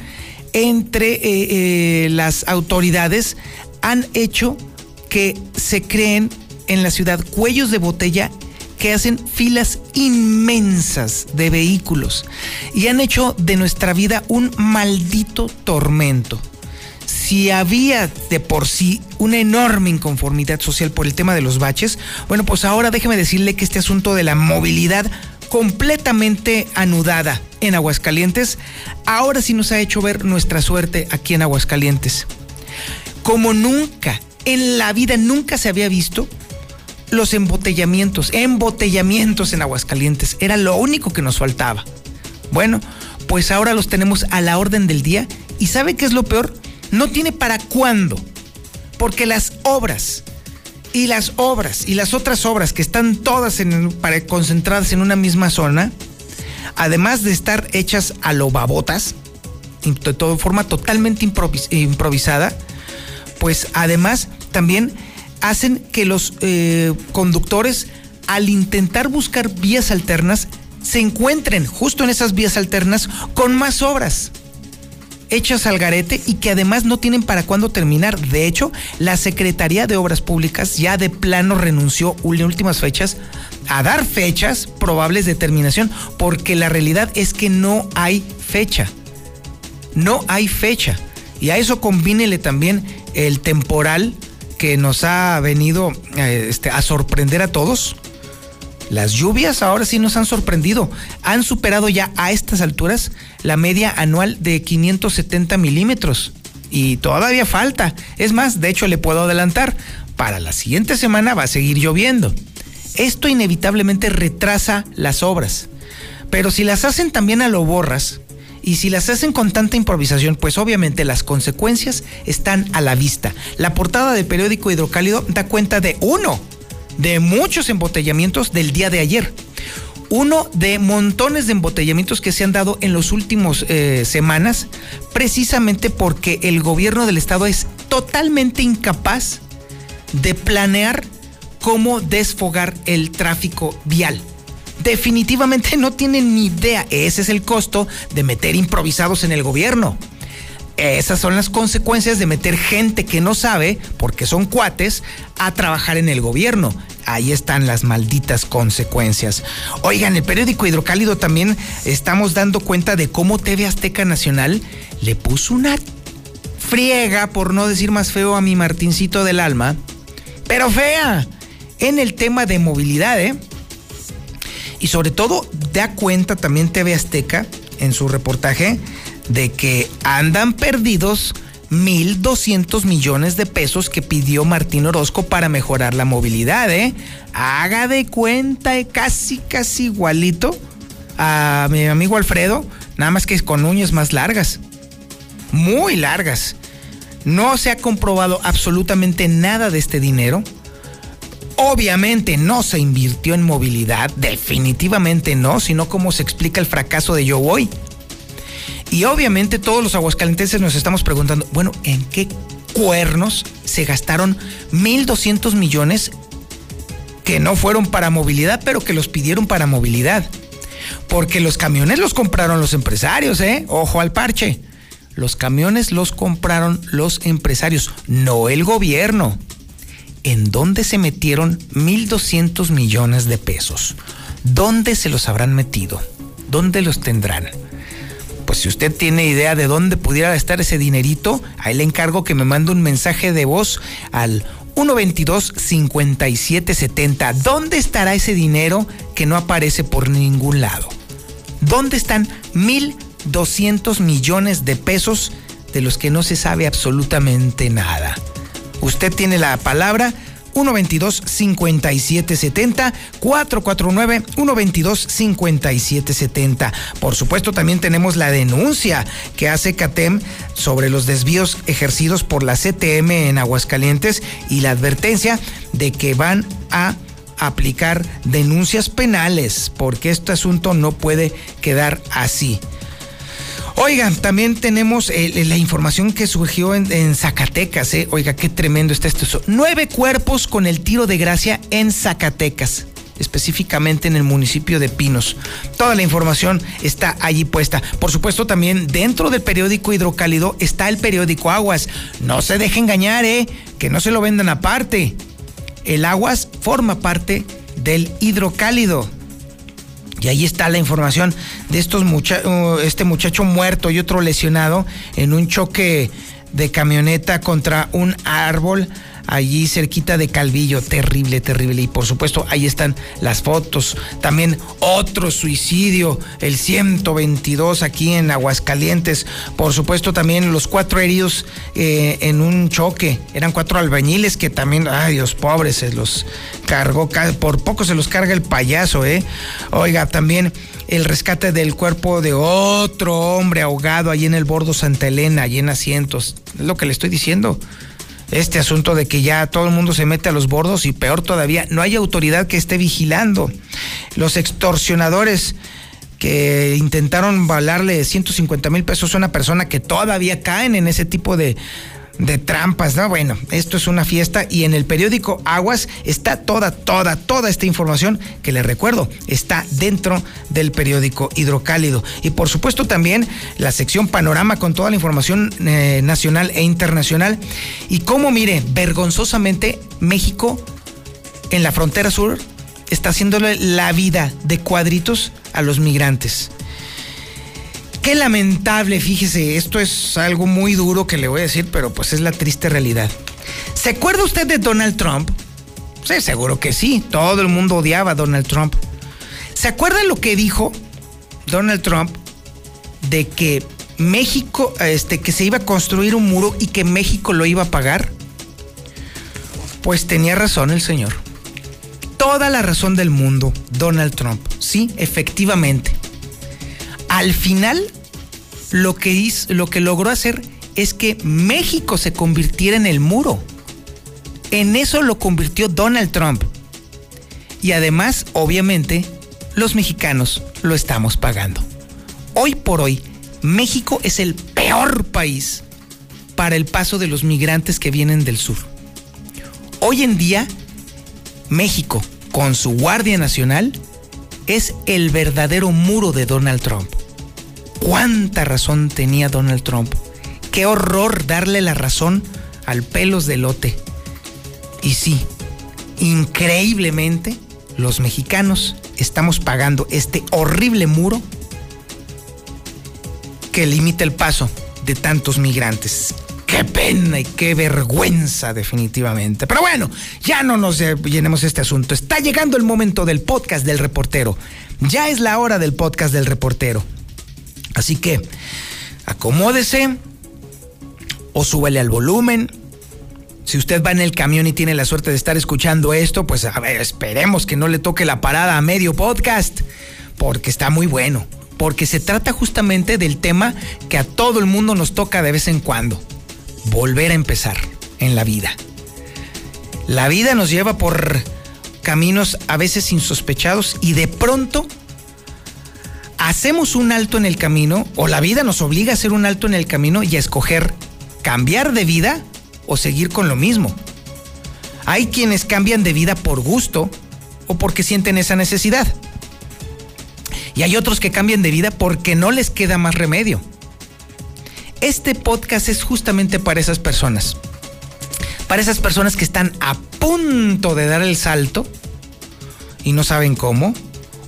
Speaker 1: entre eh, eh, las autoridades han hecho que se creen en la ciudad cuellos de botella que hacen filas inmensas de vehículos y han hecho de nuestra vida un maldito tormento si había de por sí una enorme inconformidad social por el tema de los baches, bueno, pues ahora déjeme decirle que este asunto de la movilidad completamente anudada en Aguascalientes, ahora sí nos ha hecho ver nuestra suerte aquí en Aguascalientes. Como nunca, en la vida nunca se había visto los embotellamientos, embotellamientos en Aguascalientes, era lo único que nos faltaba. Bueno, pues ahora los tenemos a la orden del día y ¿sabe qué es lo peor? No tiene para cuándo, porque las obras y las obras y las otras obras que están todas para, concentradas en una misma zona, además de estar hechas a lo babotas, de toda forma totalmente improvisada, pues además también hacen que los eh, conductores, al intentar buscar vías alternas, se encuentren justo en esas vías alternas con más obras hechas al garete y que además no tienen para cuándo terminar. De hecho, la Secretaría de Obras Públicas ya de plano renunció en últimas fechas a dar fechas probables de terminación porque la realidad es que no hay fecha. No hay fecha. Y a eso combínele también el temporal que nos ha venido eh, este, a sorprender a todos. Las lluvias ahora sí nos han sorprendido. Han superado ya a estas alturas la media anual de 570 milímetros. Y todavía falta. Es más, de hecho le puedo adelantar. Para la siguiente semana va a seguir lloviendo. Esto inevitablemente retrasa las obras. Pero si las hacen también a lo borras, y si las hacen con tanta improvisación, pues obviamente las consecuencias están a la vista. La portada del periódico Hidrocálido da cuenta de uno, de muchos embotellamientos del día de ayer. Uno de montones de embotellamientos que se han dado en los últimos eh, semanas, precisamente porque el gobierno del estado es totalmente incapaz de planear cómo desfogar el tráfico vial definitivamente no tienen ni idea. Ese es el costo de meter improvisados en el gobierno. Esas son las consecuencias de meter gente que no sabe, porque son cuates, a trabajar en el gobierno. Ahí están las malditas consecuencias. Oigan, el periódico Hidrocálido también estamos dando cuenta de cómo TV Azteca Nacional le puso una friega, por no decir más feo, a mi Martincito del alma, pero fea, en el tema de movilidad, ¿eh? Y sobre todo da cuenta también TV Azteca en su reportaje de que andan perdidos 1.200 millones de pesos que pidió Martín Orozco para mejorar la movilidad, ¿eh? Haga de cuenta, eh, casi, casi igualito a mi amigo Alfredo, nada más que con uñas más largas. Muy largas. No se ha comprobado absolutamente nada de este dinero. Obviamente no se invirtió en movilidad, definitivamente no, sino cómo se explica el fracaso de Yo Voy. Y obviamente todos los aguascalentenses nos estamos preguntando, bueno, ¿en qué cuernos se gastaron 1.200 millones que no fueron para movilidad, pero que los pidieron para movilidad? Porque los camiones los compraron los empresarios, ¿eh? Ojo al parche. Los camiones los compraron los empresarios, no el gobierno en dónde se metieron 1.200 millones de pesos. ¿Dónde se los habrán metido? ¿Dónde los tendrán? Pues si usted tiene idea de dónde pudiera estar ese dinerito, ahí le encargo que me mande un mensaje de voz al 122-5770. ¿Dónde estará ese dinero que no aparece por ningún lado? ¿Dónde están 1.200 millones de pesos de los que no se sabe absolutamente nada? Usted tiene la palabra 122-5770, 449-122-5770. Por supuesto, también tenemos la denuncia que hace CATEM sobre los desvíos ejercidos por la CTM en Aguascalientes y la advertencia de que van a aplicar denuncias penales porque este asunto no puede quedar así. Oigan, también tenemos eh, la información que surgió en, Zacatecas. Eh. Oiga, qué tremendo está esto. Nueve cuerpos con el tiro de gracia en Zacatecas específicamente en el municipio de Pinos. Toda la información está allí puesta. Por supuesto, también dentro del periódico Hidrocálido está el periódico Aguas. No se deje engañar, ¿eh? Que no se lo vendan aparte. El Aguas forma parte del Hidrocálido. Y ahí está la información de estos mucha uh, este muchacho muerto y otro lesionado en un choque de camioneta contra un árbol allí cerquita de Calvillo. Terrible, terrible. Y por supuesto, ahí están las fotos. También otro suicidio, el 122 aquí en Aguascalientes. Por supuesto, también los cuatro heridos eh, en un choque. Eran cuatro albañiles que también, ay Dios, pobres, se los cargó. Por poco se los carga el payaso, ¿eh? Oiga, también el rescate del cuerpo de otro hombre ahogado allí en el bordo Santa Elena, allí en asientos. Es lo que le estoy diciendo este asunto de que ya todo el mundo se mete a los bordos y peor todavía, no hay autoridad que esté vigilando. Los extorsionadores que intentaron valarle 150 mil pesos a una persona que todavía caen en ese tipo de, de trampas, ¿no? Bueno, esto es una fiesta y en el periódico Aguas está toda, toda, toda esta información que les recuerdo, está dentro del periódico Hidrocálido. Y por supuesto también la sección Panorama con toda la información eh, nacional e internacional. Y cómo, mire, vergonzosamente México en la frontera sur está haciéndole la vida de cuadritos a los migrantes. Qué lamentable, fíjese, esto es algo muy duro que le voy a decir, pero pues es la triste realidad. ¿Se acuerda usted de Donald Trump? Sí, seguro que sí, todo el mundo odiaba a Donald Trump. ¿Se acuerda lo que dijo Donald Trump de que México, este, que se iba a construir un muro y que México lo iba a pagar? Pues tenía razón el señor. Toda la razón del mundo, Donald Trump. Sí, efectivamente. Al final, lo que, hizo, lo que logró hacer es que México se convirtiera en el muro. En eso lo convirtió Donald Trump. Y además, obviamente, los mexicanos lo estamos pagando. Hoy por hoy, México es el peor país para el paso de los migrantes que vienen del sur. Hoy en día, México, con su Guardia Nacional, es el verdadero muro de Donald Trump. ¿Cuánta razón tenía Donald Trump? Qué horror darle la razón al pelos de lote. Y sí, increíblemente, los mexicanos estamos pagando este horrible muro que limita el paso de tantos migrantes. Qué pena y qué vergüenza definitivamente. Pero bueno, ya no nos llenemos este asunto. Está llegando el momento del podcast del reportero. Ya es la hora del podcast del reportero. Así que acomódese o súbele al volumen. Si usted va en el camión y tiene la suerte de estar escuchando esto, pues a ver, esperemos que no le toque la parada a medio podcast, porque está muy bueno, porque se trata justamente del tema que a todo el mundo nos toca de vez en cuando, volver a empezar en la vida. La vida nos lleva por caminos a veces insospechados y de pronto hacemos un alto en el camino o la vida nos obliga a hacer un alto en el camino y a escoger cambiar de vida o seguir con lo mismo. Hay quienes cambian de vida por gusto o porque sienten esa necesidad. Y hay otros que cambian de vida porque no les queda más remedio. Este podcast es justamente para esas personas. Para esas personas que están a punto de dar el salto y no saben cómo.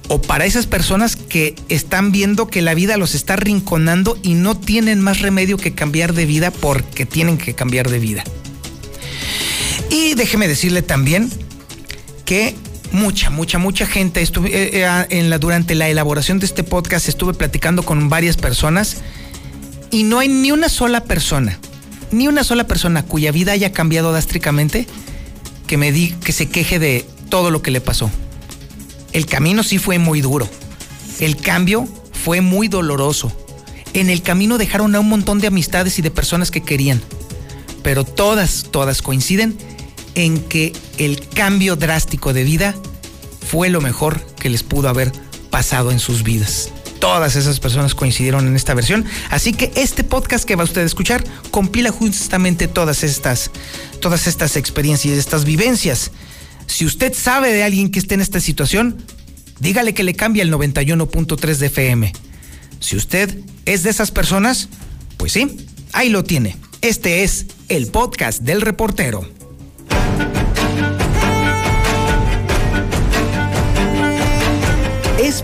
Speaker 1: O para esas personas que están viendo que la vida los está rinconando y no tienen más remedio que cambiar de vida porque tienen que cambiar de vida. Y déjeme decirle también que mucha, mucha, mucha gente estuve eh, eh, en la, durante la elaboración de este podcast estuve platicando con varias personas y no hay ni una sola persona, ni una sola persona cuya vida haya cambiado drásticamente que me di, que se queje de todo lo que le pasó. El camino sí fue muy duro. El cambio fue muy doloroso. En el camino dejaron a un montón de amistades y de personas que querían. Pero todas, todas coinciden en que el cambio drástico de vida fue lo mejor que les pudo haber pasado en sus vidas. Todas esas personas coincidieron en esta versión, así que este podcast que va usted a escuchar compila justamente todas estas todas estas experiencias estas vivencias. Si usted sabe de alguien que esté en esta situación, dígale que le cambie el 91.3 de FM. Si usted es de esas personas, pues sí, ahí lo tiene. Este es el podcast del reportero.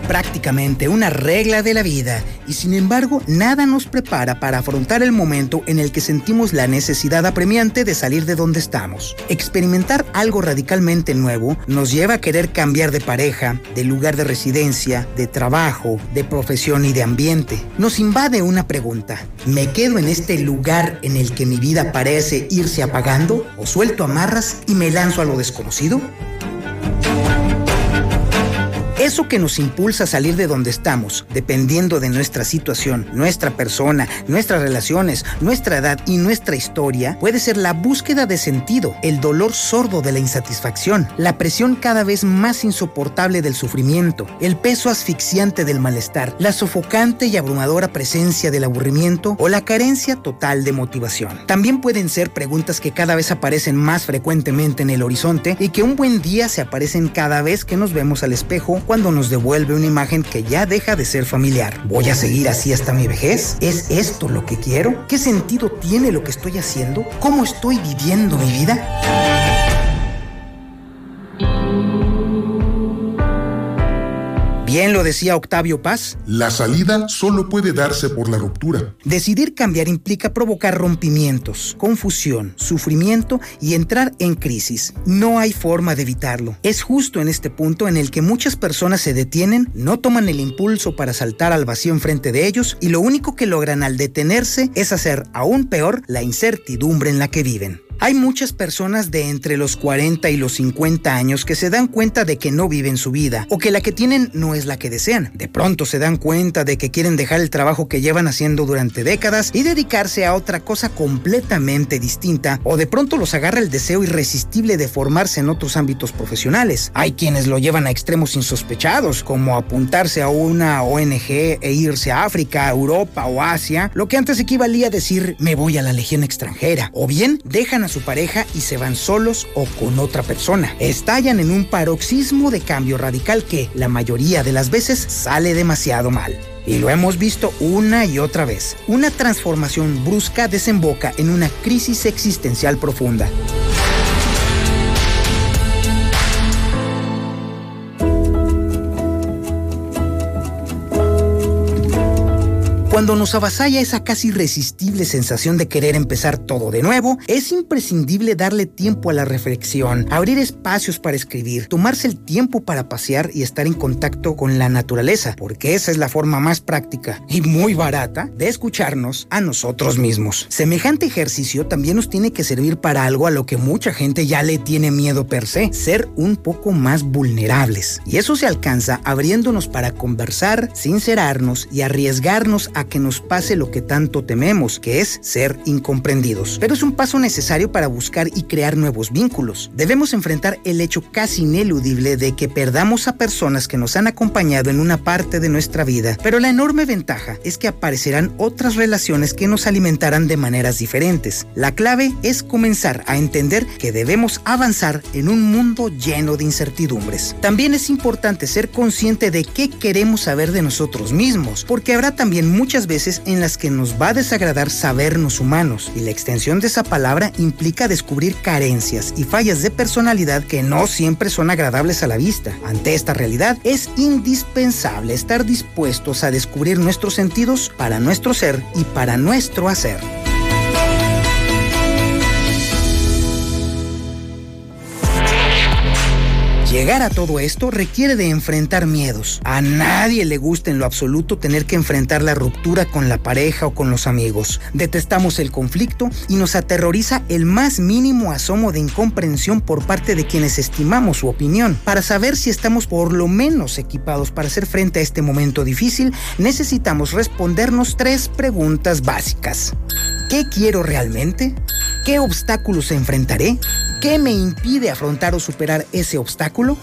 Speaker 20: Prácticamente una regla de la vida y sin embargo nada nos prepara para afrontar el momento en el que sentimos la necesidad apremiante de salir de donde estamos. Experimentar algo radicalmente nuevo nos lleva a querer cambiar de pareja, de lugar de residencia, de trabajo, de profesión y de ambiente. Nos invade una pregunta. ¿Me quedo en este lugar en el que mi vida parece irse apagando o suelto amarras y me lanzo a lo desconocido? Eso que nos impulsa a salir de donde estamos, dependiendo de nuestra situación, nuestra persona, nuestras relaciones, nuestra edad y nuestra historia, puede ser la búsqueda de sentido, el dolor sordo de la insatisfacción, la presión cada vez más insoportable del sufrimiento, el peso asfixiante del malestar, la sofocante y abrumadora presencia del aburrimiento o la carencia total de motivación. También pueden ser preguntas que cada vez aparecen más frecuentemente en el horizonte y que un buen día se aparecen cada vez que nos vemos al espejo nos devuelve una imagen que ya deja de ser familiar. ¿Voy a seguir así hasta mi vejez? ¿Es esto lo que quiero? ¿Qué sentido tiene lo que estoy haciendo? ¿Cómo estoy viviendo mi vida?
Speaker 1: Bien lo decía Octavio Paz.
Speaker 21: La salida solo puede darse por la ruptura.
Speaker 1: Decidir cambiar implica provocar rompimientos, confusión, sufrimiento y entrar en crisis. No hay forma de evitarlo. Es justo en este punto en el que muchas personas se detienen, no toman el impulso para saltar al vacío enfrente de ellos y lo único que logran al detenerse es hacer aún peor la incertidumbre en la que viven. Hay muchas personas de entre los 40 y los 50 años que se dan cuenta de que no viven su vida o que la que tienen no es la que desean. De pronto se dan cuenta de que quieren dejar el trabajo que llevan haciendo durante décadas y dedicarse a otra cosa completamente distinta o de pronto los agarra el deseo irresistible de formarse en otros ámbitos profesionales. Hay quienes lo llevan a extremos insospechados como apuntarse a una ONG e irse a África, Europa o Asia, lo que antes equivalía a decir me voy a la legión extranjera o bien dejan a su pareja y se van solos o con otra persona. Estallan en un paroxismo de cambio radical que la mayoría de las veces sale demasiado mal. Y lo hemos visto una y otra vez. Una transformación brusca desemboca en una crisis existencial profunda. Cuando nos avasalla esa casi irresistible sensación de querer empezar todo de nuevo, es imprescindible darle tiempo a la reflexión, abrir espacios para escribir, tomarse el tiempo para pasear y estar en contacto con la naturaleza, porque esa es la forma más práctica y muy barata de escucharnos a nosotros mismos. Semejante ejercicio también nos tiene que servir para algo a lo que mucha gente ya le tiene miedo per se, ser un poco más vulnerables. Y eso se alcanza abriéndonos para conversar, sincerarnos y arriesgarnos a que nos pase lo que tanto tememos, que es ser incomprendidos. Pero es un paso necesario para buscar y crear nuevos vínculos. Debemos enfrentar el hecho casi ineludible de que perdamos a personas que nos han acompañado en una parte de nuestra vida, pero la enorme ventaja es que aparecerán otras relaciones que nos alimentarán de maneras diferentes. La clave es comenzar a entender que debemos avanzar en un mundo lleno de incertidumbres. También es importante ser consciente de qué queremos saber de nosotros mismos, porque habrá también muchas veces en las que nos va a desagradar sabernos humanos, y la extensión de esa palabra implica descubrir carencias y fallas de personalidad que no siempre son agradables a la vista. Ante esta realidad es indispensable estar dispuestos a descubrir nuestros sentidos para nuestro ser y para nuestro hacer. Llegar a todo esto requiere de enfrentar miedos. A nadie le gusta en lo absoluto tener que enfrentar la ruptura con la pareja o con los amigos. Detestamos el conflicto y nos aterroriza el más mínimo asomo de incomprensión por parte de quienes estimamos su opinión. Para saber si estamos por lo menos equipados para hacer frente a este momento difícil, necesitamos respondernos tres preguntas básicas. ¿Qué quiero realmente? ¿Qué obstáculos enfrentaré? ¿Qué me impide afrontar o superar ese obstáculo?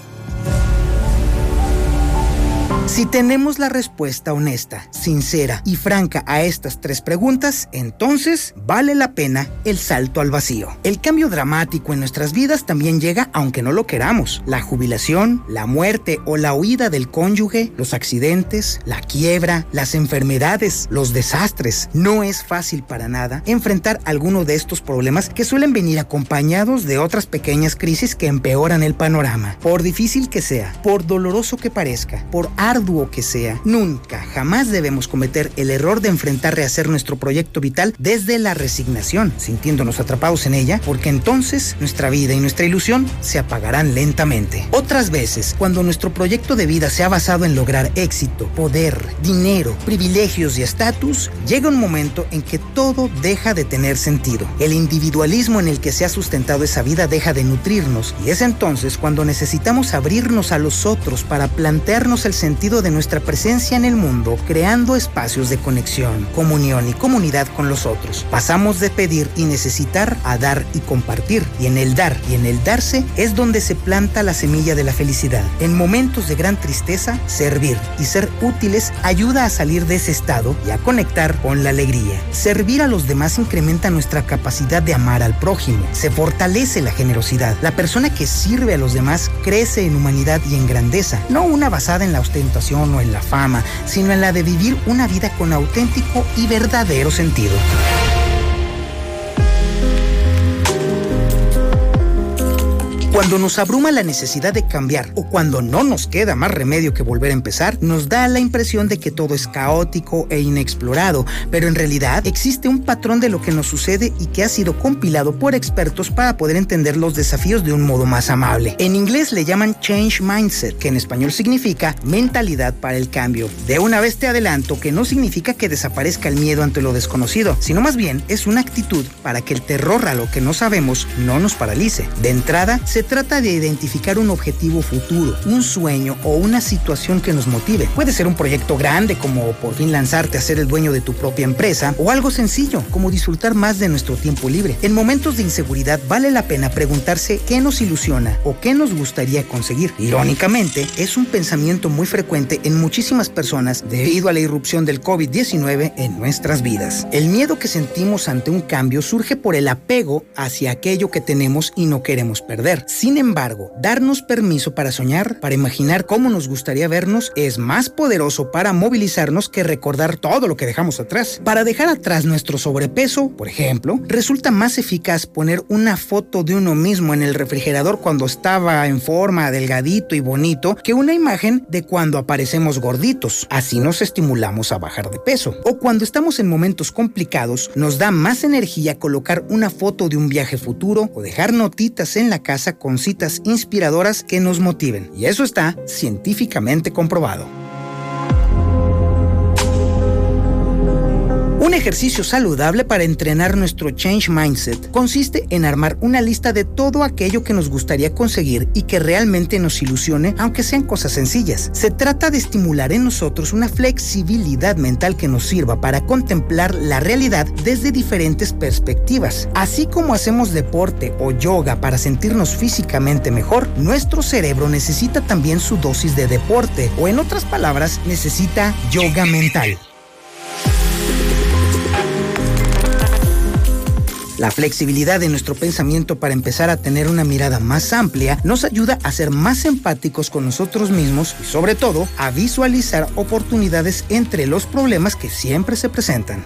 Speaker 1: Si tenemos la respuesta honesta, sincera y franca a estas tres preguntas, entonces vale la pena el salto al vacío. El cambio dramático en nuestras vidas también llega aunque no lo queramos. La jubilación, la muerte o la huida del cónyuge, los accidentes, la quiebra, las enfermedades, los desastres. No es fácil para nada enfrentar alguno de estos problemas que suelen venir acompañados de otras pequeñas crisis que empeoran el panorama. Por difícil que sea, por doloroso que parezca, por arduo que sea, nunca, jamás debemos cometer el error de enfrentar rehacer nuestro proyecto vital desde la resignación, sintiéndonos atrapados en ella, porque entonces nuestra vida y nuestra ilusión se apagarán lentamente. Otras veces, cuando nuestro proyecto de vida se ha basado en lograr éxito, poder, dinero, privilegios y estatus, llega un momento en que todo deja de tener sentido. El individualismo en el que se ha sustentado esa vida deja de nutrirnos y es entonces cuando necesitamos abrirnos a los otros para plantearnos el sentido de nuestra presencia en el mundo, creando espacios de conexión, comunión y comunidad con los otros. Pasamos de pedir y necesitar a dar y compartir. Y en el dar y en el darse es donde se planta la semilla de la felicidad. En momentos de gran tristeza, servir y ser útiles ayuda a salir de ese estado y a conectar con la alegría. Servir a los demás incrementa nuestra capacidad de amar al prójimo. Se fortalece la generosidad. La persona que sirve a los demás crece en humanidad y en grandeza, no una basada en la ostentación o en la fama, sino en la de vivir una vida con auténtico y verdadero sentido. Cuando nos abruma la necesidad de cambiar o cuando no nos queda más remedio que volver a empezar, nos da la impresión de que todo es caótico e inexplorado, pero en realidad existe un patrón de lo que nos sucede y que ha sido compilado por expertos para poder entender los desafíos de un modo más amable. En inglés le llaman change mindset, que en español significa mentalidad para el cambio. De una vez te adelanto que no significa que desaparezca el miedo ante lo desconocido, sino más bien es una actitud para que el terror a lo que no sabemos no nos paralice. De entrada, se trata de identificar un objetivo futuro, un sueño o una situación que nos motive. Puede ser un proyecto grande como por fin lanzarte a ser el dueño de tu propia empresa o algo sencillo como disfrutar más de nuestro tiempo libre. En momentos de inseguridad vale la pena preguntarse qué nos ilusiona o qué nos gustaría conseguir. Irónicamente, es un pensamiento muy frecuente en muchísimas personas debido a la irrupción del COVID-19 en nuestras vidas. El miedo que sentimos ante un cambio surge por el apego hacia aquello que tenemos y no queremos perder. Sin embargo, darnos permiso para soñar, para imaginar cómo nos gustaría vernos, es más poderoso para movilizarnos que recordar todo lo que dejamos atrás. Para dejar atrás nuestro sobrepeso, por ejemplo, resulta más eficaz poner una foto de uno mismo en el refrigerador cuando estaba en forma, delgadito y bonito, que una imagen de cuando aparecemos gorditos. Así nos estimulamos a bajar de peso. O cuando estamos en momentos complicados, nos da más energía colocar una foto de un viaje futuro o dejar notitas en la casa con citas inspiradoras que nos motiven. Y eso está científicamente comprobado. Un ejercicio saludable para entrenar nuestro change mindset consiste en armar una lista de todo aquello que nos gustaría conseguir y que realmente nos ilusione, aunque sean cosas sencillas. Se trata de estimular en nosotros una flexibilidad mental que nos sirva para contemplar la realidad desde diferentes perspectivas. Así como hacemos deporte o yoga para sentirnos físicamente mejor, nuestro cerebro necesita también su dosis de deporte o en otras palabras necesita yoga mental. La flexibilidad de nuestro pensamiento para empezar a tener una mirada más amplia nos ayuda a ser más empáticos con nosotros mismos y sobre todo a visualizar oportunidades entre los problemas que siempre se presentan.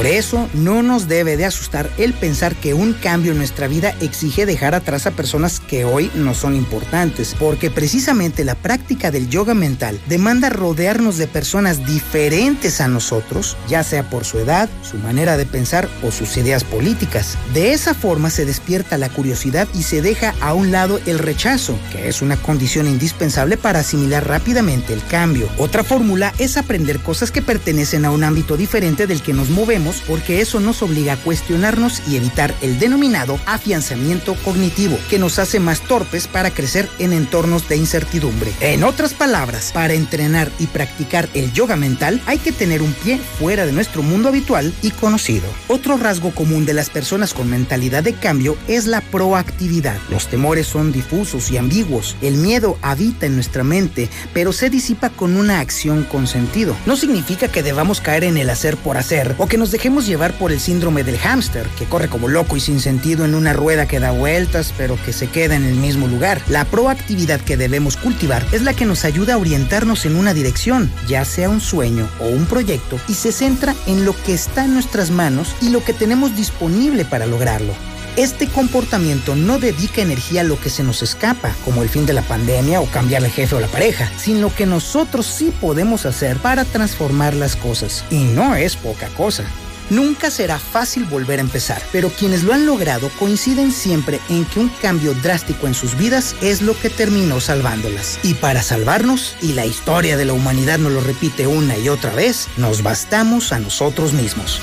Speaker 1: Por eso no nos debe de asustar el pensar que un cambio en nuestra vida exige dejar atrás a personas que hoy no son importantes, porque precisamente la práctica del yoga mental demanda rodearnos de personas diferentes a nosotros, ya sea por su edad, su manera de pensar o sus ideas políticas. De esa forma se despierta la curiosidad y se deja a un lado el rechazo, que es una condición indispensable para asimilar rápidamente el cambio. Otra fórmula es aprender cosas que pertenecen a un ámbito diferente del que nos movemos porque eso nos obliga a cuestionarnos y evitar el denominado afianzamiento cognitivo, que nos hace más torpes para crecer en entornos de incertidumbre. En otras palabras, para entrenar y practicar el yoga mental hay que tener un pie fuera de nuestro mundo habitual y conocido. Otro rasgo común de las personas con mentalidad de cambio es la proactividad. Los temores son difusos y ambiguos. El miedo habita en nuestra mente, pero se disipa con una acción con sentido. No significa que debamos caer en el hacer por hacer o que nos dejemos llevar por el síndrome del hámster, que corre como loco y sin sentido en una rueda que da vueltas, pero que se queda en el mismo lugar. La proactividad que debemos cultivar es la que nos ayuda a orientarnos en una dirección, ya sea un sueño o un proyecto, y se centra en lo que está en nuestras manos y lo que tenemos disponible para lograrlo. Este comportamiento no dedica energía a lo que se nos escapa, como el fin de la pandemia o cambiar el jefe o la pareja, sino que nosotros sí podemos hacer para transformar las cosas. Y no es poca cosa. Nunca será fácil volver a empezar, pero quienes lo han logrado coinciden siempre en que un cambio drástico en sus vidas es lo que terminó salvándolas. Y para salvarnos, y la historia de la humanidad nos lo repite una y otra vez, nos bastamos a nosotros mismos.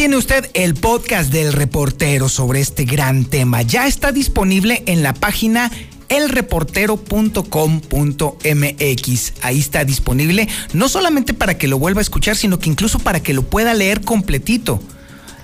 Speaker 22: Tiene usted el podcast del reportero sobre este gran tema. Ya está disponible en la página elreportero.com.mx. Ahí está disponible no solamente para que lo vuelva a escuchar, sino que incluso para que lo pueda leer completito.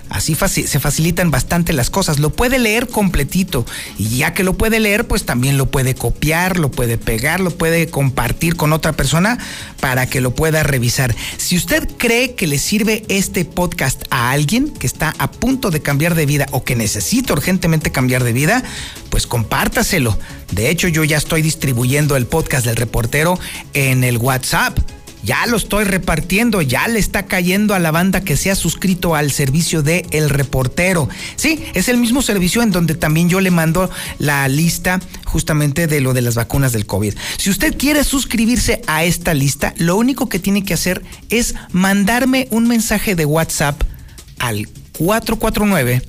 Speaker 1: Así se facilitan bastante las cosas. Lo puede leer completito y ya que lo puede leer, pues también lo puede copiar, lo puede pegar, lo puede compartir con otra persona para que lo pueda revisar. Si usted cree que le sirve este podcast a alguien que está a punto de cambiar de vida o que necesita urgentemente cambiar de vida, pues compártaselo. De hecho, yo ya estoy distribuyendo el podcast del reportero en el WhatsApp ya lo estoy repartiendo, ya le está cayendo a la banda que se ha suscrito al servicio de El Reportero. Sí, es el mismo servicio en donde también yo le mando la lista justamente de lo de las vacunas del COVID. Si usted quiere suscribirse a esta lista, lo único que tiene que hacer es mandarme un mensaje de WhatsApp al 449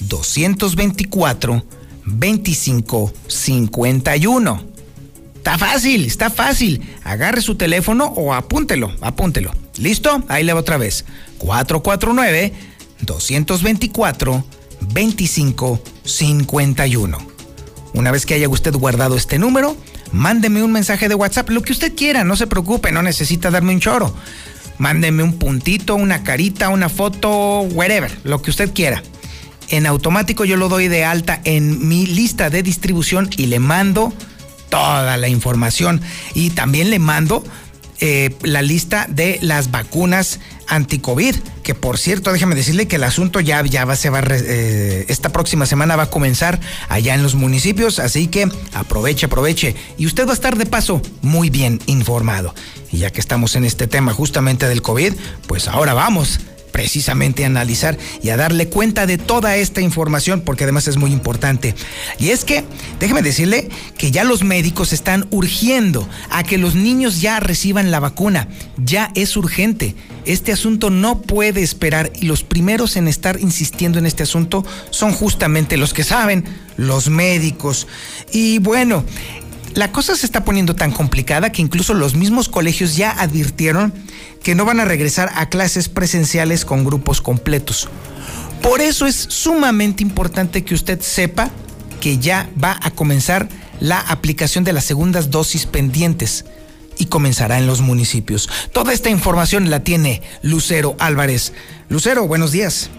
Speaker 1: 224 2551. Está fácil, está fácil. Agarre su teléfono o apúntelo, apúntelo. ¿Listo? Ahí le va otra vez. 449-224-2551. Una vez que haya usted guardado este número, mándeme un mensaje de WhatsApp, lo que usted quiera, no se preocupe, no necesita darme un choro. Mándeme un puntito, una carita, una foto, whatever, lo que usted quiera. En automático yo lo doy de alta en mi lista de distribución y le mando toda la información. Y también le mando eh, la lista de las vacunas anti-COVID, que por cierto, déjeme decirle que el asunto ya, ya va, se va, eh, esta próxima semana va a comenzar allá en los municipios, así que aproveche, aproveche. Y usted va a estar de paso muy bien informado. Y ya que estamos en este tema justamente del COVID, pues ahora vamos precisamente a analizar y a darle cuenta de toda esta información, porque además es muy importante. Y es que, déjeme decirle que ya los médicos están urgiendo a que los niños ya reciban la vacuna. Ya es urgente. Este asunto no puede esperar y los primeros en estar insistiendo en este asunto son justamente los que saben, los médicos. Y bueno, la cosa se está poniendo tan complicada que incluso los mismos colegios ya advirtieron que no van a regresar a clases presenciales con grupos completos. Por eso es sumamente importante que usted sepa que ya va a comenzar la aplicación de las segundas dosis pendientes y comenzará en los municipios. Toda esta información la tiene Lucero Álvarez. Lucero, buenos días.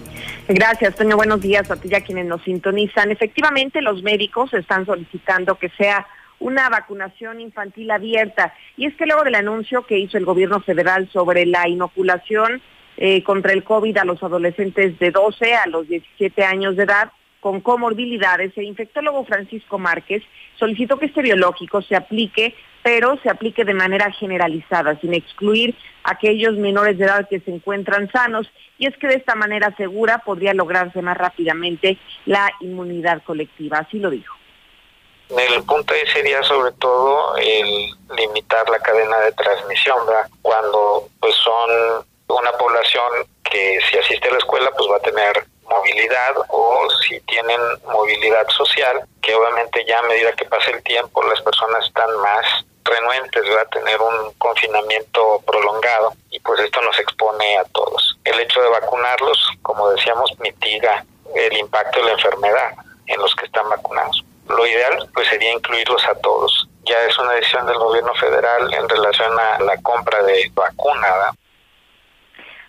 Speaker 3: Gracias, Toño. Buenos días a ti y a quienes nos sintonizan. Efectivamente, los médicos están solicitando que sea una vacunación infantil abierta. Y es que luego del anuncio que hizo el gobierno federal sobre la inoculación eh, contra el COVID a los adolescentes de 12 a los 17 años de edad con comorbilidades, el infectólogo Francisco Márquez solicitó que este biológico se aplique, pero se aplique de manera generalizada, sin excluir a aquellos menores de edad que se encuentran sanos, y es que de esta manera segura podría lograrse más rápidamente la inmunidad colectiva, así lo dijo.
Speaker 23: El punto ahí sería sobre todo el limitar la cadena de transmisión, ¿verdad? Cuando pues son una población que si asiste a la escuela pues va a tener movilidad o si tienen movilidad social, que obviamente ya a medida que pasa el tiempo las personas están más renuentes a tener un confinamiento prolongado y pues esto nos expone a todos. El hecho de vacunarlos, como decíamos, mitiga el impacto de la enfermedad en los que están vacunados lo ideal pues sería incluirlos a todos. Ya es una decisión del gobierno federal en relación a la compra de vacuna.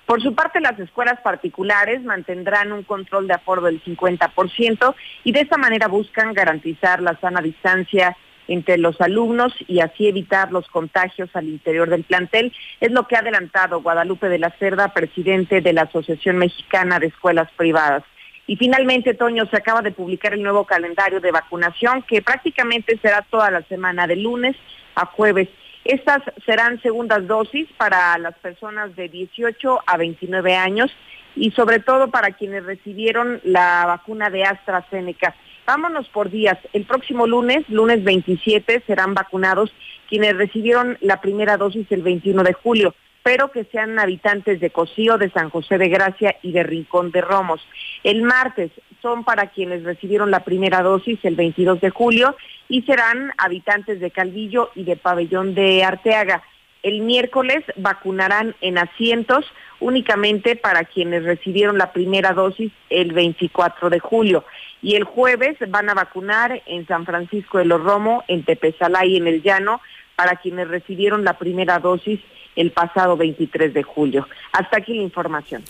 Speaker 3: Por su parte, las escuelas particulares mantendrán un control de aforo del 50% y de esta manera buscan garantizar la sana distancia entre los alumnos y así evitar los contagios al interior del plantel. Es lo que ha adelantado Guadalupe de la Cerda, presidente de la Asociación Mexicana de Escuelas Privadas. Y finalmente, Toño, se acaba de publicar el nuevo calendario de vacunación que prácticamente será toda la semana, de lunes a jueves. Estas serán segundas dosis para las personas de 18 a 29 años y sobre todo para quienes recibieron la vacuna de AstraZeneca. Vámonos por días. El próximo lunes, lunes 27, serán vacunados quienes recibieron la primera dosis el 21 de julio pero que sean habitantes de Cocío, de San José de Gracia y de Rincón de Romos. El martes son para quienes recibieron la primera dosis el 22 de julio y serán habitantes de Calvillo y de Pabellón de Arteaga. El miércoles vacunarán en asientos únicamente para quienes recibieron la primera dosis el 24 de julio. Y el jueves van a vacunar en San Francisco de los Romo, en Tepezalá y en El Llano para quienes recibieron la primera dosis el pasado 23 de julio. Hasta aquí la información.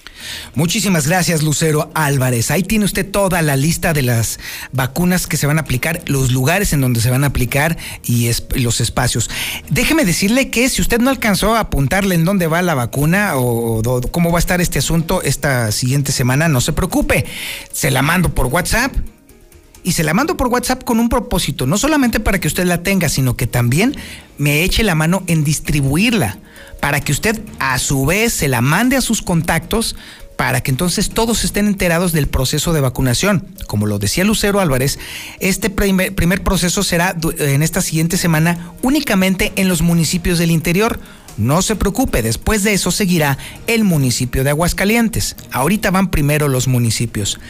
Speaker 1: Muchísimas gracias, Lucero Álvarez. Ahí tiene usted toda la lista de las vacunas que se van a aplicar, los lugares en donde se van a aplicar y los espacios. Déjeme decirle que si usted no alcanzó a apuntarle en dónde va la vacuna o, o cómo va a estar este asunto esta siguiente semana, no se preocupe. Se la mando por WhatsApp y se la mando por WhatsApp con un propósito, no solamente para que usted la tenga, sino que también me eche la mano en distribuirla, para que usted a su vez se la mande a sus contactos, para que entonces todos estén enterados del proceso de vacunación. Como lo decía Lucero Álvarez, este primer, proceso será en esta siguiente semana únicamente en los municipios del interior no se preocupe, después de eso seguirá el municipio de Aguascalientes. Ahorita van primero los municipios.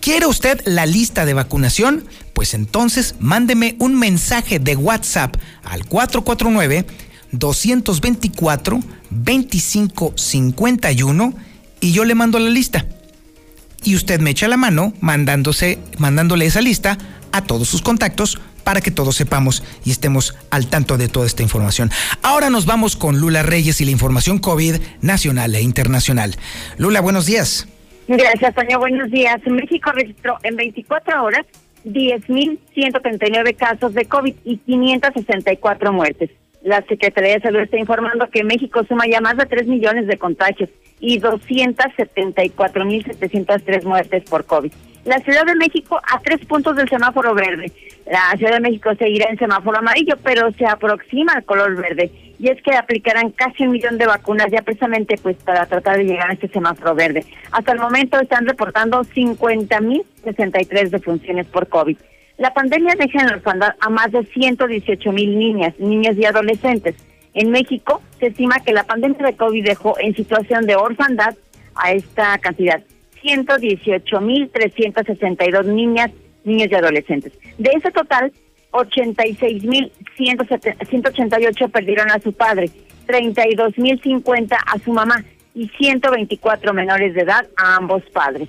Speaker 1: ¿Quiere usted la lista de vacunación? Pues entonces mándeme un mensaje de WhatsApp al 449 224 2551 y yo le mando la lista. Y usted me echa la mano mandándose, mandándole esa lista a todos sus contactos para que todos sepamos y estemos al tanto de toda esta información. Ahora nos vamos con Lula Reyes y la información COVID nacional e internacional. Lula, buenos días.
Speaker 3: Gracias, Toño. Buenos días. México registró en 24 horas 10.139 casos de COVID y 564 muertes. La Secretaría de Salud está informando que México suma ya más de 3 millones de contagios y 274.703 muertes por COVID la Ciudad de México a tres puntos del semáforo verde. La Ciudad de México seguirá en semáforo amarillo, pero se aproxima al color verde. Y es que aplicarán casi un millón de vacunas ya precisamente pues para tratar de llegar a este semáforo verde. Hasta el momento están reportando 50.063 defunciones por COVID. La pandemia deja en orfandad a más de 118 mil niñas, niñas y adolescentes. En México se estima que la pandemia de COVID dejó en situación de orfandad a esta cantidad 118.362 niñas, niños y adolescentes. De ese total, 86.188 perdieron a su padre, 32.050 a su mamá y 124 menores de edad a ambos padres.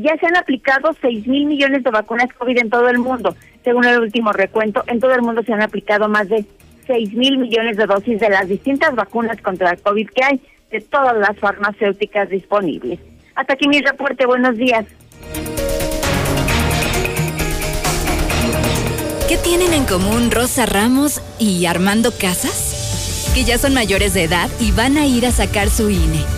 Speaker 3: Ya se han aplicado 6 mil millones de vacunas COVID en todo el mundo. Según el último recuento, en todo el mundo se han aplicado más de 6 mil millones de dosis de las distintas vacunas contra el COVID que hay de todas las farmacéuticas disponibles. Hasta aquí mi reporte. Buenos días.
Speaker 24: ¿Qué tienen en común Rosa Ramos y Armando Casas? Que ya son mayores de edad y van a ir a sacar su INE.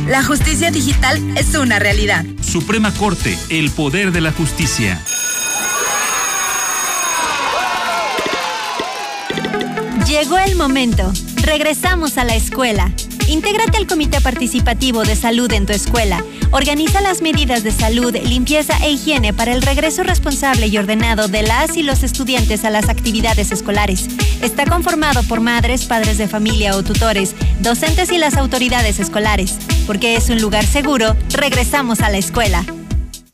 Speaker 25: La justicia digital es una realidad.
Speaker 26: Suprema Corte, el poder de la justicia.
Speaker 10: Llegó el momento. Regresamos a la escuela. Intégrate al Comité Participativo de Salud en tu escuela. Organiza las medidas de salud, limpieza e higiene para el regreso responsable y ordenado de las y los estudiantes a las actividades escolares. Está conformado por madres, padres de familia o tutores, docentes y las autoridades escolares. Porque es un lugar seguro, regresamos a la escuela.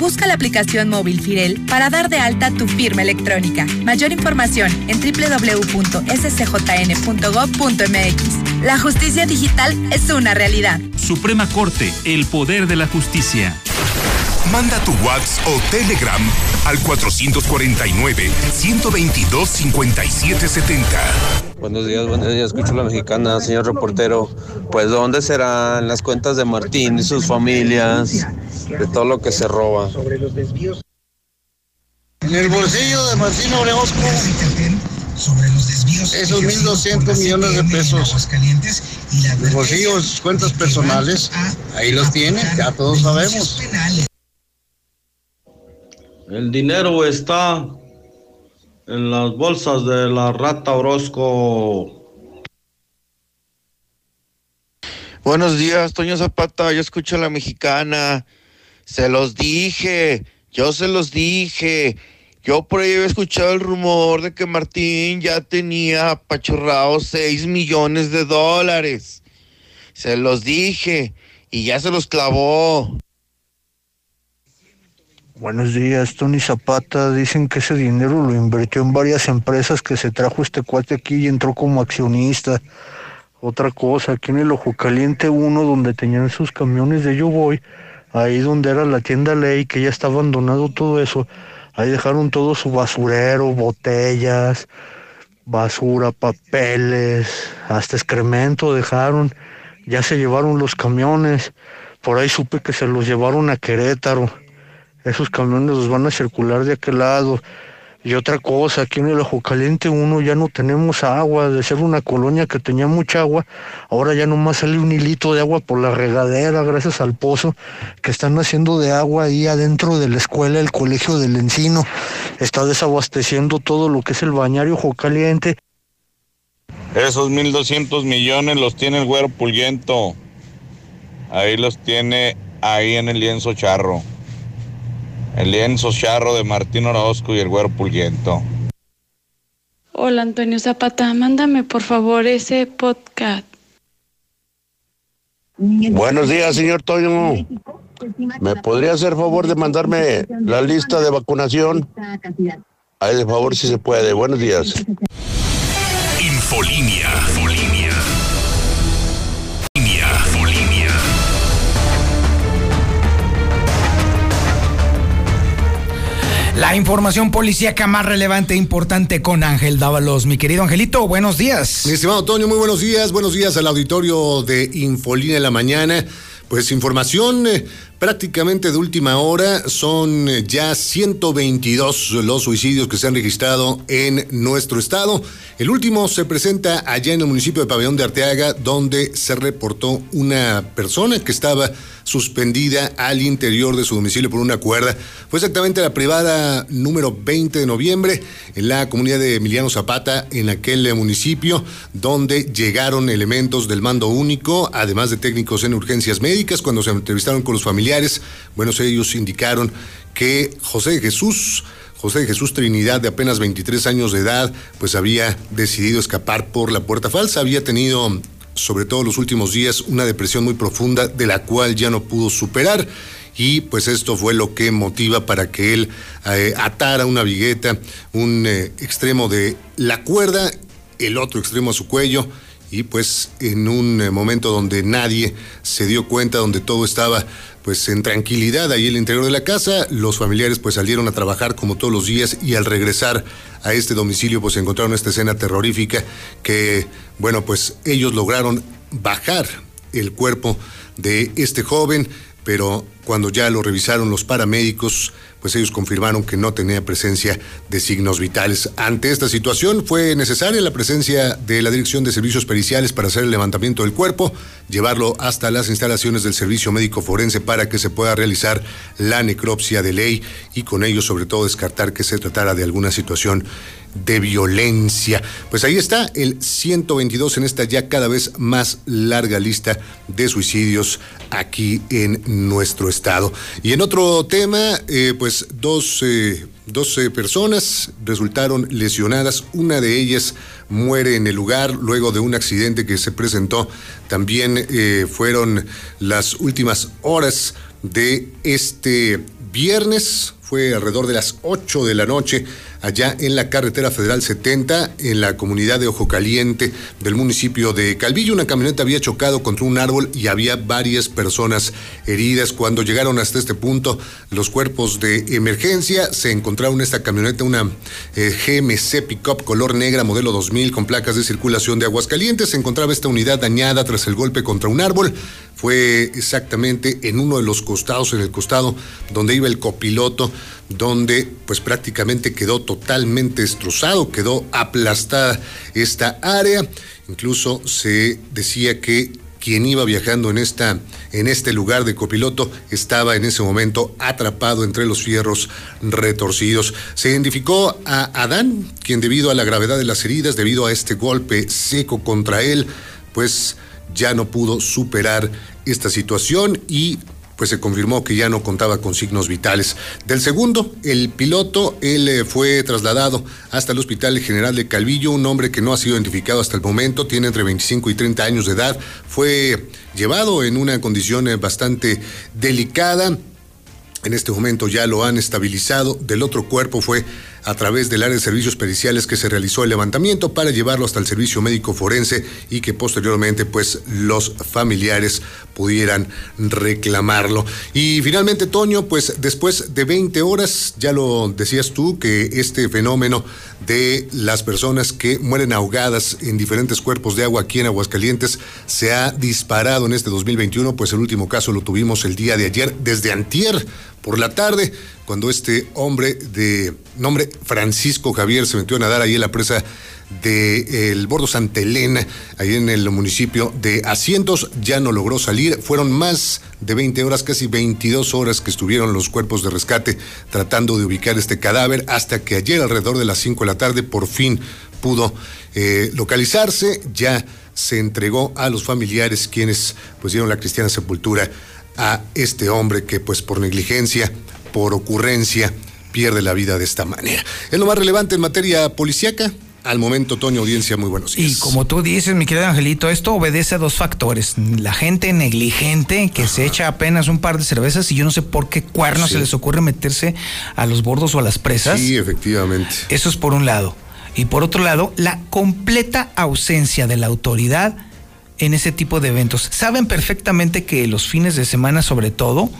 Speaker 25: Busca la aplicación móvil Firel para dar de alta tu firma electrónica. Mayor información en www.scjn.gov.mx. La justicia digital es una realidad.
Speaker 26: Suprema Corte, el poder de la justicia.
Speaker 13: Manda tu WhatsApp o Telegram al 449-122-5770.
Speaker 27: Buenos días, buenos días, escucho la mexicana, señor reportero. Pues, ¿dónde serán las cuentas de Martín y sus familias? De todo lo que se roba.
Speaker 28: En el bolsillo de Martín Oreosco. Esos 1.200 millones de pesos. Los bolsillos, sus cuentas personales, ahí los tiene, ya todos sabemos.
Speaker 29: El dinero está en las bolsas de la rata Orozco.
Speaker 30: Buenos días, Toño Zapata. Yo escucho a la mexicana. Se los dije, yo se los dije. Yo por ahí había escuchado el rumor de que Martín ya tenía apachurrados 6 millones de dólares. Se los dije y ya se los clavó.
Speaker 31: Buenos días, Tony Zapata. Dicen que ese dinero lo invirtió en varias empresas que se trajo este cuate aquí y entró como accionista. Otra cosa, aquí en el Ojo Caliente 1, donde tenían sus camiones de Yo Voy, ahí donde era la tienda Ley, que ya está abandonado todo eso, ahí dejaron todo su basurero, botellas, basura, papeles, hasta excremento dejaron. Ya se llevaron los camiones. Por ahí supe que se los llevaron a Querétaro. Esos camiones los van a circular de aquel lado. Y otra cosa, aquí en el Ojo Caliente 1 ya no tenemos agua, de ser una colonia que tenía mucha agua, ahora ya nomás sale un hilito de agua por la regadera gracias al pozo que están haciendo de agua ahí adentro de la escuela, el colegio del Encino. Está desabasteciendo todo lo que es el bañario Ojo Caliente.
Speaker 32: Esos 1.200 millones los tiene el güero Pulguento. Ahí los tiene ahí en el lienzo charro. El lienzo charro de Martín Orozco y el güero Pulguento.
Speaker 33: Hola Antonio Zapata, mándame por favor ese podcast.
Speaker 34: Buenos días, señor Toño. ¿Me podría hacer favor de mandarme la lista de vacunación? Ahí de favor si se puede. Buenos días.
Speaker 13: Infolinia. Infolinia. Infolinia.
Speaker 1: La información policíaca más relevante e importante con Ángel Dávalos. Mi querido Angelito, buenos días.
Speaker 2: Mi estimado Toño, muy buenos días. Buenos días al auditorio de Infolina en la mañana. Pues información eh, prácticamente de última hora. Son eh, ya 122 los suicidios que se han registrado en nuestro estado. El último se presenta allá en el municipio de Pabellón de Arteaga, donde se reportó una persona que estaba suspendida al interior de su domicilio por una cuerda. Fue exactamente la privada número 20 de noviembre en la comunidad de Emiliano Zapata, en aquel municipio, donde llegaron elementos del mando único, además de técnicos en urgencias médicas, cuando se entrevistaron con los familiares. Bueno, ellos indicaron que José Jesús José Jesús Trinidad, de apenas 23 años de edad, pues había decidido escapar por la puerta falsa, había tenido sobre todo los últimos días, una depresión muy profunda de la cual ya no pudo superar. Y pues esto fue lo que motiva para que él eh, atara una vigueta, un eh, extremo de la cuerda, el otro extremo a su cuello. Y pues en un eh, momento donde nadie se dio cuenta, donde todo estaba pues en tranquilidad ahí el interior de la casa, los familiares pues salieron a trabajar como todos los días y al regresar a este domicilio pues encontraron esta escena terrorífica que bueno pues ellos lograron bajar el cuerpo de este joven, pero cuando ya lo revisaron los paramédicos, pues ellos confirmaron que no tenía presencia de signos vitales. Ante esta situación fue necesaria la presencia de la Dirección de Servicios Periciales para hacer el levantamiento del cuerpo, llevarlo hasta las instalaciones del Servicio Médico Forense para que se pueda realizar la necropsia de ley y con ello sobre todo descartar que se tratara de alguna situación de violencia. Pues ahí está el 122 en esta ya cada vez más larga lista de suicidios aquí en nuestro estado. Y en otro tema, eh, pues dos, eh, personas resultaron lesionadas. Una de ellas muere en el lugar luego de un accidente que se presentó. También eh, fueron las últimas horas de este viernes, fue alrededor de las 8 de la noche, allá en la carretera federal 70, en la comunidad de Ojo Caliente del municipio de Calvillo. Una camioneta había chocado contra un árbol y había varias personas heridas. Cuando llegaron hasta este punto, los cuerpos de emergencia se encontraron en esta camioneta una eh, GMC Pickup color negra, modelo 2000, con placas de circulación de Aguascalientes. Se encontraba esta unidad dañada tras el golpe contra un árbol fue exactamente en uno de los costados, en el costado donde iba el copiloto, donde pues prácticamente quedó totalmente destrozado, quedó aplastada esta área. Incluso se decía que quien iba viajando en, esta, en este lugar de copiloto estaba en ese momento atrapado entre los fierros retorcidos. Se identificó a Adán, quien debido a la gravedad de las heridas, debido a este golpe seco contra él, pues ya no pudo superar esta situación y pues se confirmó que ya no contaba con signos vitales. Del segundo, el piloto, él eh, fue trasladado hasta el Hospital General de Calvillo, un hombre que no ha sido identificado hasta el momento, tiene entre 25 y 30 años de edad, fue llevado en una condición eh, bastante delicada. En este momento ya lo han estabilizado. Del otro cuerpo fue a través del área de servicios periciales que se realizó el levantamiento para llevarlo hasta el servicio médico forense y que posteriormente pues los familiares pudieran reclamarlo. Y finalmente, Toño, pues después de 20 horas, ya lo decías tú, que este fenómeno de las personas que mueren ahogadas en diferentes cuerpos de agua aquí en Aguascalientes se ha disparado en este 2021, pues el último caso lo tuvimos el día de ayer, desde antier por la tarde, cuando este hombre de nombre Francisco Javier se metió a nadar ahí en la presa de el Bordo Santa Elena, ahí en el municipio de Asientos, ya no logró salir. Fueron más de 20 horas, casi 22 horas que estuvieron los cuerpos de rescate tratando de ubicar este cadáver, hasta que ayer alrededor de las 5 de la tarde por fin pudo eh, localizarse. Ya se entregó a los familiares quienes pues dieron la cristiana sepultura a este hombre que pues por negligencia, por ocurrencia, pierde la vida de esta manera. Es lo más relevante en materia policíaca. Al momento, Toño, audiencia, muy buenos días.
Speaker 1: Y como tú dices, mi querido Angelito, esto obedece a dos factores. La gente negligente que se echa apenas un par de cervezas y yo no sé por qué cuernos se les ocurre meterse a los bordos o a las presas.
Speaker 2: Sí, efectivamente.
Speaker 1: Eso es por un lado. Y por otro lado, la completa ausencia de la autoridad en ese tipo de eventos. Saben perfectamente que los fines de semana, sobre todo,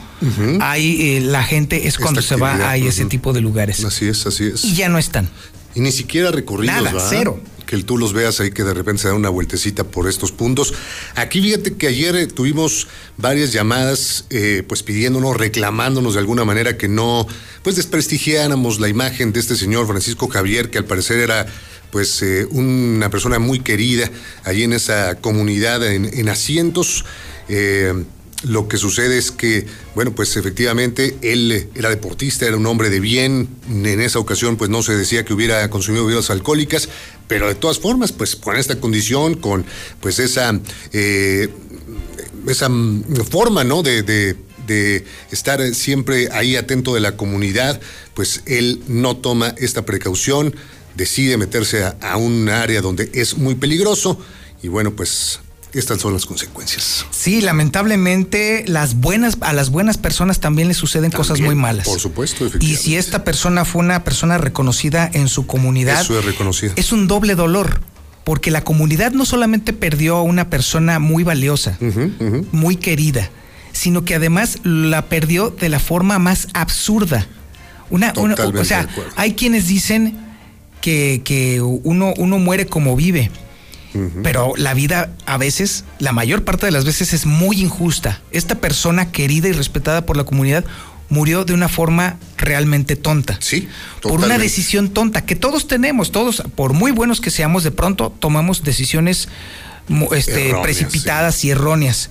Speaker 1: ahí eh, la gente es cuando se va a ese tipo de lugares.
Speaker 2: Así es, así es.
Speaker 1: Y ya no están.
Speaker 2: Y ni siquiera recorridos,
Speaker 1: Nada, cero.
Speaker 2: Que tú los veas ahí que de repente se da una vueltecita por estos puntos. Aquí fíjate que ayer eh, tuvimos varias llamadas, eh, pues pidiéndonos, reclamándonos de alguna manera que no, pues desprestigiáramos la imagen de este señor Francisco Javier, que al parecer era pues eh, una persona muy querida allí en esa comunidad en, asientos. Eh, lo que sucede es que, bueno, pues efectivamente él era deportista, era un hombre de bien. En esa ocasión, pues no se decía que hubiera consumido bebidas alcohólicas, pero de todas formas, pues con esta condición, con pues esa, eh, esa forma, ¿no? De, de, de estar siempre ahí atento de la comunidad, pues él no toma esta precaución decide meterse a, un área donde es muy peligroso y bueno, pues estas son las consecuencias.
Speaker 1: Sí, lamentablemente las buenas a las buenas personas también les suceden cosas muy malas.
Speaker 2: Por supuesto,
Speaker 1: Y si esta persona fue una persona reconocida en su comunidad,
Speaker 2: Eso es,
Speaker 1: es un doble dolor, porque la comunidad no solamente perdió a una persona muy valiosa, muy querida, sino que además la perdió de la forma más absurda. Una, una o sea, hay quienes dicen que, uno, uno muere como vive. Pero la vida a veces, la mayor parte de las veces es muy injusta. Esta persona querida y respetada por la comunidad murió de una forma realmente tonta.
Speaker 2: Sí.
Speaker 1: Por una decisión tonta que todos tenemos, todos, por muy buenos que seamos, de pronto tomamos decisiones este, precipitadas y erróneas.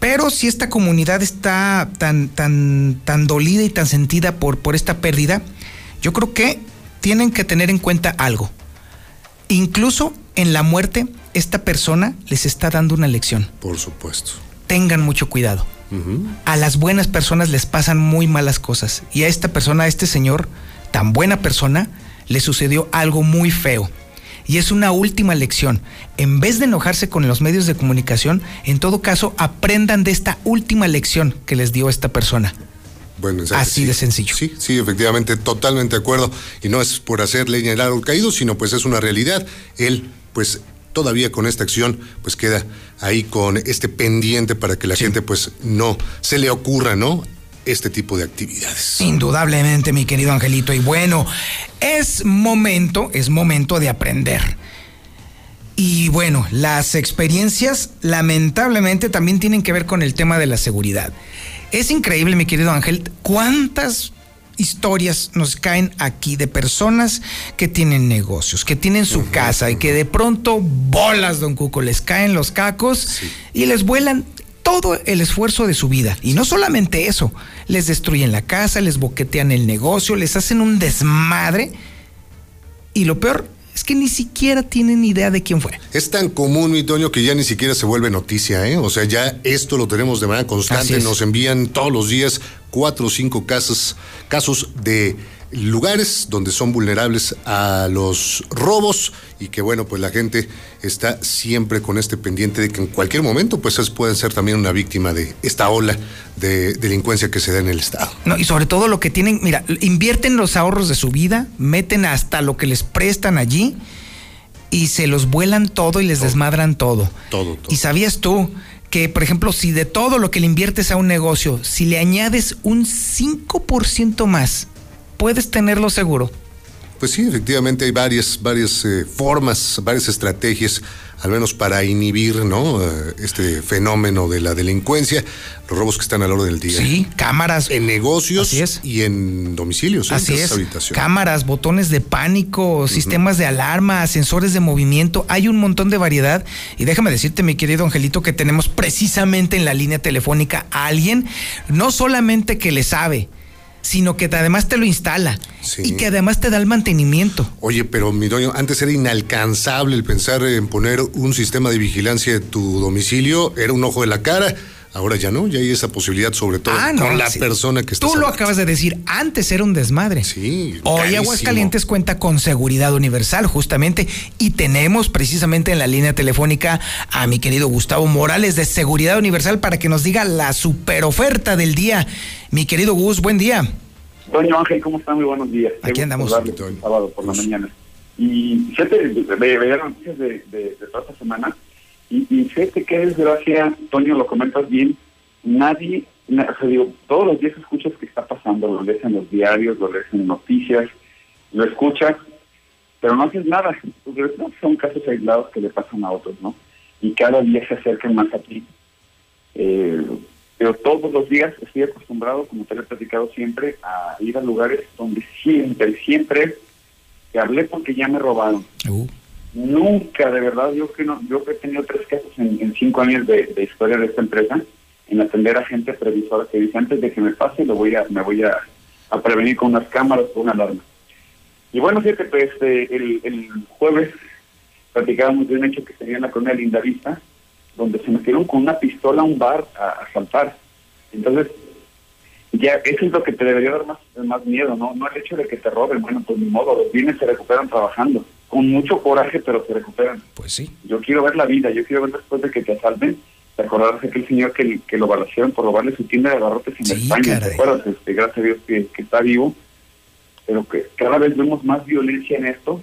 Speaker 1: Pero si esta comunidad está tan, tan, tan dolida y tan sentida por, por esta pérdida, yo creo que tienen que tener en cuenta algo. Incluso en la muerte, esta persona les está dando una lección.
Speaker 2: Por supuesto.
Speaker 1: Tengan mucho cuidado. A las buenas personas les pasan muy malas cosas. Y a esta persona, a este señor, tan buena persona, le sucedió algo muy feo. Y es una última lección. En vez de enojarse con los medios de comunicación, en todo caso, aprendan de esta última lección que les dio esta persona. Así de sencillo.
Speaker 2: Sí, sí, efectivamente, totalmente de acuerdo. Y no es por hacer leña el árbol caído, sino pues es una realidad. Él, pues todavía con esta acción, pues queda ahí con este pendiente para que la gente pues no se le ocurra, ¿no? Este tipo de actividades.
Speaker 1: Indudablemente, mi querido Angelito. Y bueno, es momento, es momento de aprender. Y bueno, las experiencias lamentablemente también tienen que ver con el tema de la seguridad. Es increíble, mi querido Ángel, cuántas historias nos caen aquí de personas que tienen negocios, que tienen su casa y que de pronto bolas, don Cuco, les caen los cacos y les vuelan todo el esfuerzo de su vida. Y no solamente eso, les destruyen la casa, les boquetean el negocio, les hacen un desmadre. Y lo peor es que ni siquiera tienen idea de quién fue.
Speaker 2: Es tan común, mi Toño, que ya ni siquiera se vuelve noticia, ¿eh? O sea, ya esto lo tenemos de manera constante. Nos envían todos los días cuatro o cinco casos, casos de lugares donde son vulnerables a los robos y que bueno, pues la gente está siempre con este pendiente de que en cualquier momento pues pueden ser también una víctima de esta ola de delincuencia que se da en el Estado.
Speaker 1: No, y sobre todo lo que tienen, mira, invierten los ahorros de su vida, meten hasta lo que les prestan allí y se los vuelan todo y les desmadran todo.
Speaker 2: Todo, todo.
Speaker 1: Y sabías tú que, por ejemplo, si de todo lo que le inviertes a un negocio, si le añades un 5% más, puedes tenerlo seguro.
Speaker 2: Pues sí, efectivamente hay varias, varias eh, formas, varias estrategias, al menos para inhibir ¿no? Eh, este fenómeno de la delincuencia, los robos que están a la hora del día.
Speaker 1: Sí, cámaras.
Speaker 2: En negocios y en domicilios,
Speaker 1: Así
Speaker 2: en
Speaker 1: es.
Speaker 2: habitaciones.
Speaker 1: Cámaras, botones de pánico, sistemas de alarma, sensores de movimiento, hay un montón de variedad. Y déjame decirte, mi querido Angelito, que tenemos precisamente en la línea telefónica a alguien, no solamente que le sabe, sino que además te lo instala y que además te da el mantenimiento.
Speaker 2: Oye, pero mi doño, antes era inalcanzable el pensar en poner un sistema de vigilancia en tu domicilio, era un ojo de la cara. Ahora ya no, ya hay esa posibilidad, sobre todo
Speaker 1: Ah, no,
Speaker 2: con la
Speaker 1: sí.
Speaker 2: persona que está.
Speaker 1: Tú lo acabas de decir, antes era un desmadre.
Speaker 2: Sí.
Speaker 1: Hoy
Speaker 2: carísimo.
Speaker 1: Aguascalientes cuenta con seguridad universal, justamente, y tenemos precisamente en la línea telefónica a mi querido Gustavo Morales de Seguridad Universal para que nos diga la super oferta del día. Mi querido Gus, buen día.
Speaker 35: Doño Ángel, ¿cómo está? Muy buenos días.
Speaker 1: Aquí andamos.
Speaker 35: sábado por la mañana. Y fíjate, ve- veía noticias de, de, de toda esta semana y, y fíjate qué desgracia, Toño, lo comentas bien, nadie, na- o sea, digo, todos los días escuchas que está pasando, lo lees en los diarios, lo lees en noticias, lo escuchas, pero no haces nada. Son casos aislados que le pasan a otros, ¿no? Y cada día se acercan más a ti. Eh, pero todos los días estoy acostumbrado, como te lo he platicado siempre, a ir a lugares donde siempre, siempre te hablé porque ya me robaron. Nunca, de verdad, yo que no, yo que he tenido tres casos en, cinco años de, historia de esta empresa, en atender a gente previsora que dice antes de que me pase lo voy a, me voy a, prevenir con unas cámaras, con una alarma. Y bueno, fíjate, pues este, el, el jueves platicábamos de un hecho que se dio en la colonia Lindavista, donde se metieron con una pistola a un bar a, a asaltar. Entonces, ya eso es lo que te debería dar más, más miedo, ¿no? No el hecho de que te roben, bueno, pues ni modo, los bienes se recuperan trabajando, con mucho coraje, pero se recuperan.
Speaker 1: Pues sí.
Speaker 35: Yo quiero ver la vida, yo quiero ver después de que te asalten, te acordarás de aquel señor que, que lo balacearon por robarle su tienda de abarrotes en España, ¿te acuerdas? Este, gracias a Dios que, que está vivo, pero que cada vez vemos más violencia en esto,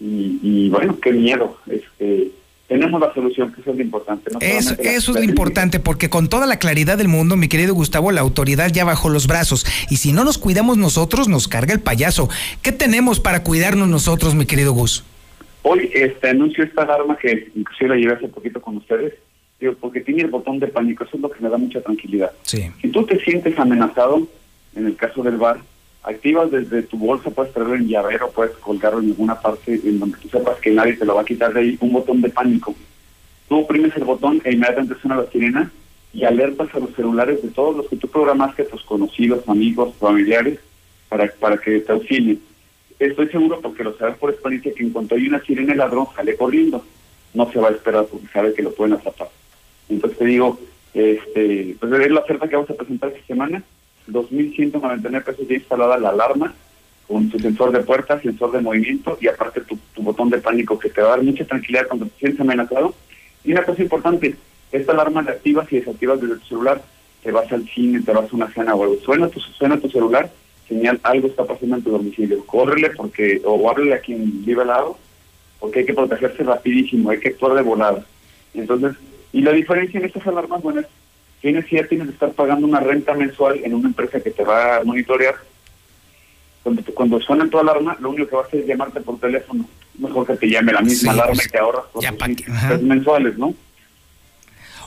Speaker 35: y, y bueno, qué miedo, este tenemos la solución, que eso es lo importante. No
Speaker 1: Eso, eso es lo importante, porque con toda la claridad del mundo, mi querido Gustavo, la autoridad ya bajó los brazos. Y si no nos cuidamos nosotros, nos carga el payaso. ¿Qué tenemos para cuidarnos nosotros, mi querido Gus?
Speaker 35: Hoy este anuncio esta alarma que inclusive la llevé hace poquito con ustedes, digo, porque tiene el botón de pánico, eso es lo que me da mucha tranquilidad.
Speaker 1: Sí.
Speaker 35: Si tú te sientes amenazado, en el caso del bar, activas desde tu bolsa, puedes traerlo en llavero, puedes colgarlo en alguna parte en donde tú sepas que nadie te lo va a quitar de ahí, un botón de pánico. Tú oprimes el botón e inmediatamente suena la sirena y alertas a los celulares de todos los que tú programaste, tus conocidos, amigos, familiares, para, para que te auxilien. Estoy seguro porque lo sabes por experiencia que en cuanto hay una sirena el ladrón sale corriendo. No se va a esperar porque sabe que lo pueden atrapar. Entonces te digo, este, pues es la oferta que vamos a presentar esta semana. 2.199 pesos ya instalada la alarma con su sensor de puerta, sensor de movimiento y aparte tu, tu botón de pánico que te va a dar mucha tranquilidad cuando te sientes amenazado. Y una cosa importante, esta alarma la activas y desactivas desde tu celular. te vas al cine, te vas a una cena o algo, suena tu, suena tu celular, señal, algo está pasando en tu domicilio, córrele porque, o háblele a quien vive al lado, porque hay que protegerse rapidísimo, hay que actuar de volada. Entonces, y la diferencia en estas alarmas, bueno, es tienes ya tienes que estar pagando una renta mensual en una empresa que te va a monitorear. Cuando, cuando suena tu alarma, lo único que va a hacer es llamarte por teléfono. Mejor que te llame la misma
Speaker 1: Sí,
Speaker 35: alarma
Speaker 1: pues,
Speaker 35: y te ahorras por
Speaker 1: ya
Speaker 35: tus mensuales, ¿no?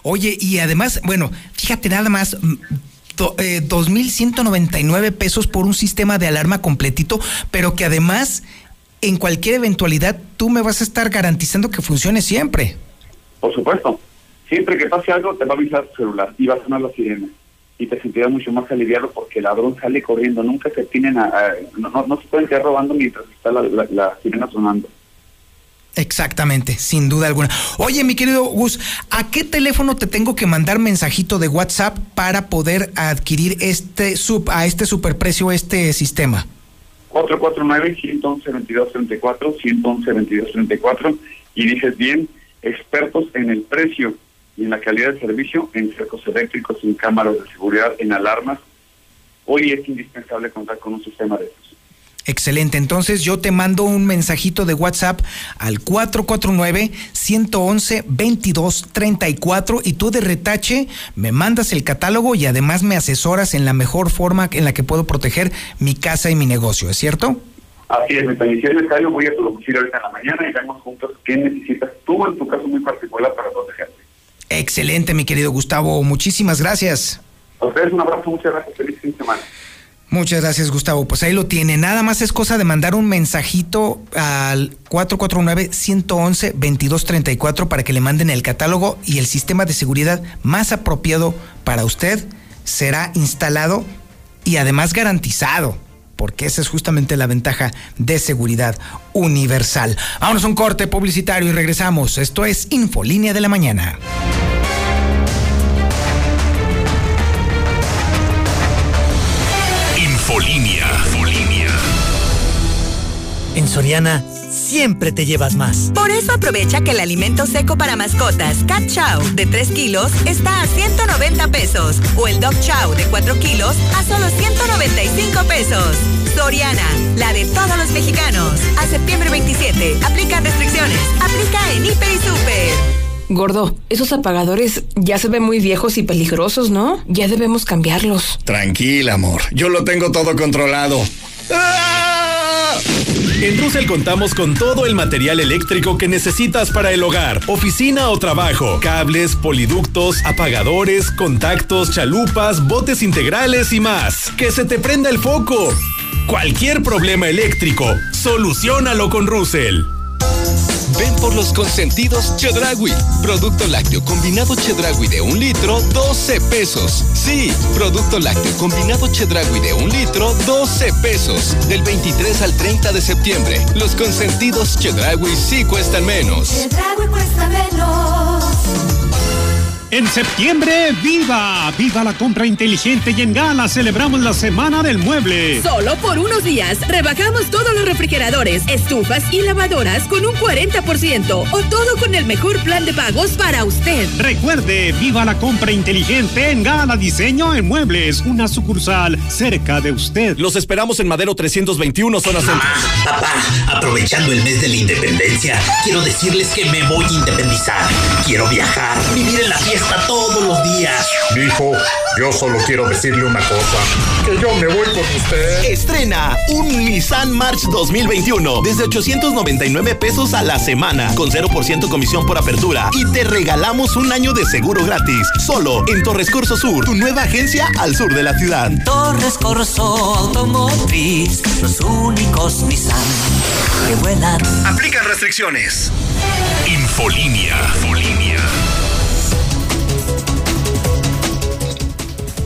Speaker 1: Oye, y además, bueno, fíjate nada más, mm, do- eh, 2.199 pesos por un sistema de alarma completito, pero que además, en cualquier eventualidad, tú me vas a estar garantizando que funcione siempre.
Speaker 35: Por supuesto. Siempre que pase algo, te va a avisar tu celular y va a sonar la sirena. Y te sentirás mucho más aliviado porque el ladrón sale corriendo. Nunca se tienen a, a- no, no, no se pueden quedar robando mientras está la, la- la sirena sonando.
Speaker 1: Exactamente, sin duda alguna. Oye, mi querido Gus, ¿a qué teléfono te tengo que mandar mensajito de WhatsApp para poder adquirir este sub, a este superprecio este sistema?
Speaker 35: 449-111-2234, 111-2234. Y dices bien, expertos en el precio y en la calidad de servicio en cercos eléctricos, en cámaras de seguridad, en alarmas. Hoy es indispensable contar con un sistema de estos.
Speaker 1: Excelente, entonces yo te mando un mensajito de WhatsApp al 449-111-2234 y tú de retache me mandas el catálogo y además me asesoras en la mejor forma en la que puedo proteger mi casa y mi negocio, ¿es cierto?
Speaker 35: Así es, mi petición es voy a tu domicilio ahorita en la mañana y vemos juntos qué necesitas tú en tu caso muy particular para protegerte.
Speaker 1: Excelente, mi querido Gustavo, muchísimas gracias.
Speaker 35: A ustedes un abrazo, muchas gracias, feliz fin de semana.
Speaker 1: Muchas gracias, Gustavo. Pues ahí lo tiene. Nada más es cosa de mandar un mensajito al 449-111-2234 para que le manden el catálogo y el sistema de seguridad más apropiado para usted será instalado y además garantizado. Porque esa es justamente la ventaja de seguridad universal. Vámonos a un corte publicitario y regresamos. Esto es Infolínea de la Mañana.
Speaker 36: En Soriana siempre te llevas más.
Speaker 37: Por eso aprovecha que el alimento seco para mascotas Cat Chow de 3 kilos está a 190 pesos o el Dog Chow de 4 kilos a solo 195 pesos. Soriana, la de todos los mexicanos. A septiembre 27, aplica restricciones. Aplica en Hiper y Super.
Speaker 38: Gordo, esos apagadores ya se ven muy viejos y peligrosos, ¿no? Ya debemos cambiarlos.
Speaker 39: Tranquila, amor. Yo lo tengo todo controlado.
Speaker 40: En Russell contamos con todo el material eléctrico que necesitas para el hogar, oficina o trabajo, cables, poliductos, apagadores, contactos, chalupas, botes integrales y más. Que se te prenda el foco. Cualquier problema eléctrico, solucionalo con Russell.
Speaker 41: Ven por los consentidos Chedragui. Producto lácteo combinado Chedragui de un litro, 12 pesos. Sí, producto lácteo combinado Chedragui de un litro, 12 pesos. Del 23 al 30 de septiembre. Los consentidos Chedragui sí cuestan menos.
Speaker 42: cuesta menos.
Speaker 43: En septiembre, ¡viva! ¡Viva la compra inteligente y en Gala celebramos la Semana del Mueble!
Speaker 44: Solo por unos días rebajamos todos los refrigeradores, estufas y lavadoras con un 40% o todo con el mejor plan de pagos para usted.
Speaker 43: Recuerde, viva la compra inteligente en Gala Diseño en Muebles, una sucursal cerca de usted.
Speaker 40: Los esperamos en Madero 321, zona centro.
Speaker 45: Papá, aprovechando el mes de la independencia, quiero decirles que me voy a independizar. Quiero viajar, vivir en la fiesta todos los días.
Speaker 46: Hijo, yo solo quiero decirle una cosa, que yo me voy con usted.
Speaker 40: Estrena un Nissan March 2021 desde 899 pesos a la semana con 0% comisión por apertura y te regalamos un año de seguro gratis solo en Torres Corso Sur, tu nueva agencia al sur de la ciudad.
Speaker 42: Torres Corso Automotriz, los únicos Nissan que vuelan.
Speaker 13: Aplican restricciones. Infolínea. Infolínea.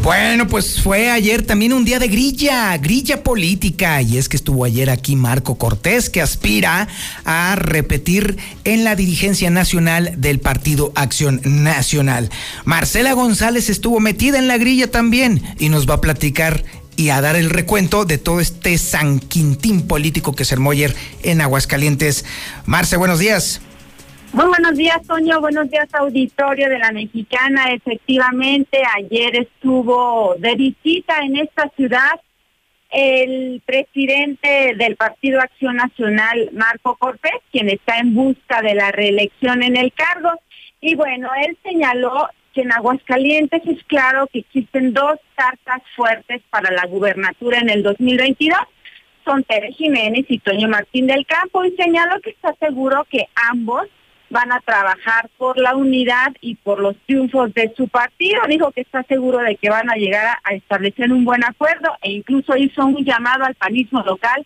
Speaker 1: Bueno, pues fue ayer también un día de grilla, grilla política, y es que estuvo ayer aquí Marco Cortés, que aspira a repetir en la dirigencia nacional del Partido Acción Nacional. Marcela González estuvo metida en la grilla también y nos va a platicar y a dar el recuento de todo este San Quintín político que se armó ayer en Aguascalientes. Marce, buenos días.
Speaker 3: Muy buenos días, Toño. Buenos días, auditorio de la Mexicana. Efectivamente, ayer estuvo de visita en esta ciudad el presidente del Partido Acción Nacional, Marco Cortés, quien está en busca de la reelección en el cargo. Y bueno, él señaló que en Aguascalientes es claro que existen dos cartas fuertes para la gubernatura en el 2022. Son Tere Jiménez y Toño Martín del Campo y señaló que está seguro que ambos van a trabajar por la unidad y por los triunfos de su partido. Dijo que está seguro de que van a llegar a, establecer un buen acuerdo e incluso hizo un llamado al panismo local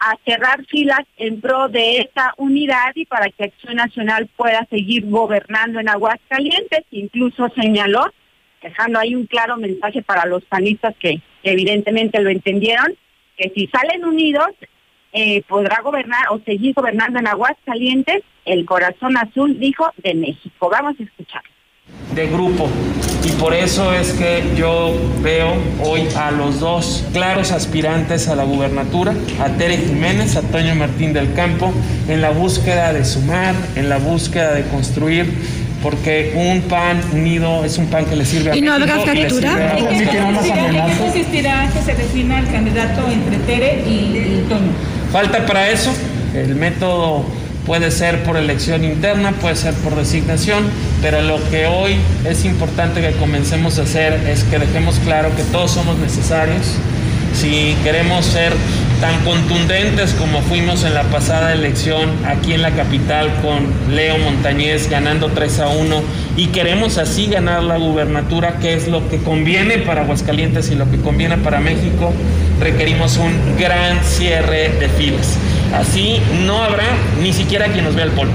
Speaker 3: a cerrar filas en pro de esa unidad y para que Acción Nacional pueda seguir gobernando en Aguascalientes. Incluso señaló, dejando ahí un claro mensaje para los panistas que, que evidentemente lo entendieron, que si salen unidos eh, podrá gobernar o seguir gobernando en Aguascalientes el corazón azul, dijo, de México. Vamos a escuchar.
Speaker 47: de grupo. Y por eso es que yo veo hoy a los dos claros aspirantes a la gubernatura, a Tere Jiménez, a Toño Martín del Campo, en la búsqueda de sumar, en la búsqueda de construir porque un pan unido es un pan que le sirve a
Speaker 48: ¿Y no habrá
Speaker 47: México y le
Speaker 48: fractura?
Speaker 47: sirve a-
Speaker 48: ¿En qué consistirá que se defina el candidato entre Tere y, y Toño?
Speaker 47: Falta para eso. El método puede ser por elección interna, puede ser por designación, pero lo que hoy es importante que comencemos a hacer es que dejemos claro que todos somos necesarios. Si queremos ser tan contundentes como fuimos en la pasada elección aquí en la capital con Leo Montañez ganando 3 a 1 y queremos así ganar la gubernatura, que es lo que conviene para Aguascalientes y lo que conviene para México, requerimos un gran cierre de filas. Así no habrá ni siquiera quien nos vea el polvo.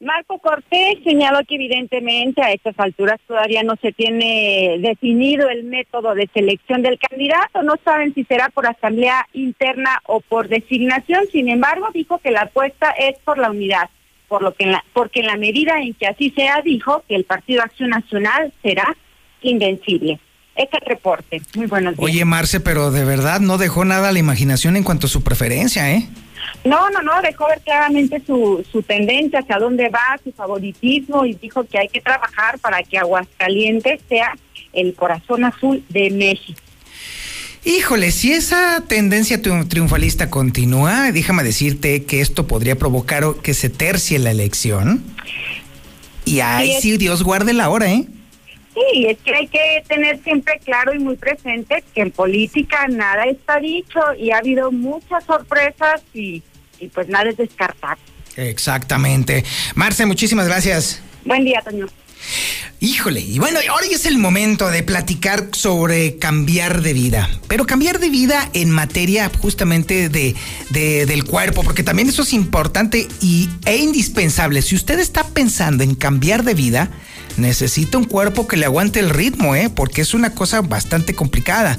Speaker 3: Marco Cortés señaló que evidentemente a estas alturas todavía no se tiene definido el método de selección del candidato, no saben si será por asamblea interna o por designación, sin embargo dijo que la apuesta es por la unidad, por lo que en la, porque en la medida en que así sea dijo que el Partido Acción Nacional será invencible. Este es el reporte. Muy buenos días.
Speaker 1: Oye, Marce, pero de verdad no dejó nada a la imaginación en cuanto a su preferencia, ¿eh?
Speaker 3: No, no, no, dejó ver claramente su, su tendencia, hacia dónde va, su favoritismo y dijo que hay que trabajar para que Aguascalientes sea el corazón azul de México.
Speaker 1: Híjole, si esa tendencia triun- triunfalista continúa, déjame decirte que esto podría provocar que se tercie la elección. Y ay,
Speaker 3: Sí,
Speaker 1: sí, Dios guarde la hora, ¿eh?
Speaker 3: Sí, es que hay que tener siempre claro y muy presente que en política nada está dicho y ha habido muchas sorpresas y, y pues nada es descartar.
Speaker 1: Exactamente. Marce, muchísimas gracias.
Speaker 3: Buen día, Toño.
Speaker 1: Híjole, y bueno, ahora ya es el momento de platicar sobre cambiar de vida, pero cambiar de vida en materia justamente de, de- del cuerpo, porque también eso es importante y, e indispensable. Si usted está pensando en cambiar de vida, necesita un cuerpo que le aguante el ritmo, ¿eh? porque es una cosa bastante complicada.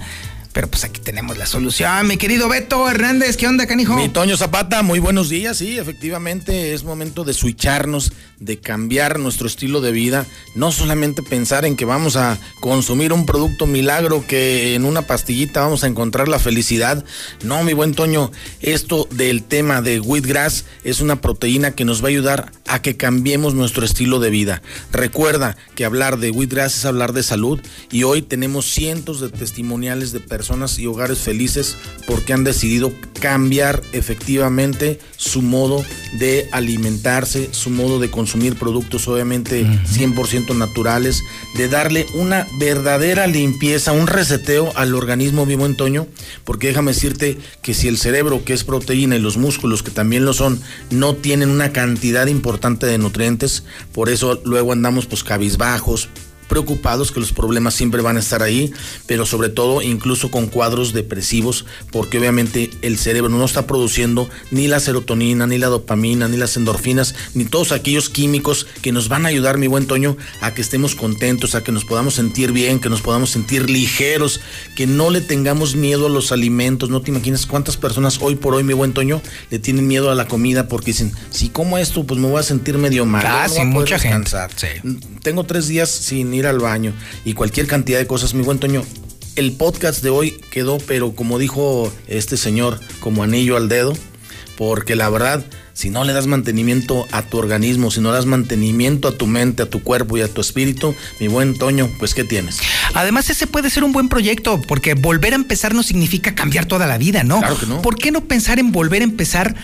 Speaker 1: Pero pues aquí tenemos la solución, mi querido Beto Hernández, ¿qué onda, canijo?
Speaker 49: Mi Toño Zapata, muy buenos días. Sí, efectivamente es momento de switcharnos, de cambiar nuestro estilo de vida. No solamente pensar en que vamos a consumir un producto milagro, que en una pastillita vamos a encontrar la felicidad. No, mi buen Toño, esto del tema de wheatgrass es una proteína que nos va a ayudar a que cambiemos nuestro estilo de vida. Recuerda que hablar de wheatgrass es hablar de salud y hoy tenemos cientos de testimoniales de personas y hogares felices porque han decidido cambiar efectivamente su modo de alimentarse, su modo de consumir productos obviamente 100% naturales, de darle una verdadera limpieza, un reseteo al organismo vivo en Toño, porque déjame decirte que si el cerebro, que es proteína, y los músculos, que también lo son, no tienen una cantidad importante de nutrientes, por eso luego andamos pues cabizbajos, preocupados que los problemas siempre van a estar ahí, pero sobre todo incluso con cuadros depresivos, porque obviamente el cerebro no está produciendo ni la serotonina, ni la dopamina, ni las endorfinas, ni todos aquellos químicos que nos van a ayudar, mi buen Toño, a que estemos contentos, a que nos podamos sentir bien, que nos podamos sentir ligeros, que no le tengamos miedo a los alimentos. No te imaginas cuántas personas hoy por hoy, mi buen Toño, le tienen miedo a la comida porque dicen, si como esto, pues me voy a sentir medio mal.
Speaker 1: Ah,
Speaker 49: no
Speaker 1: sí,
Speaker 49: voy a poder
Speaker 1: mucha gente,
Speaker 49: descansar. Tengo tres días sin ir al baño y cualquier cantidad de cosas, mi buen Toño. El podcast de hoy quedó, pero como dijo este señor, como anillo al dedo, porque la verdad, si no le das mantenimiento a tu organismo, si no le das mantenimiento a tu mente, a tu cuerpo y a tu espíritu, mi buen Toño, pues ¿qué tienes?
Speaker 1: Además, ese puede ser un buen proyecto, porque volver a empezar no significa cambiar toda la vida, ¿no?
Speaker 49: Claro que no.
Speaker 1: ¿Por qué no pensar en volver a empezar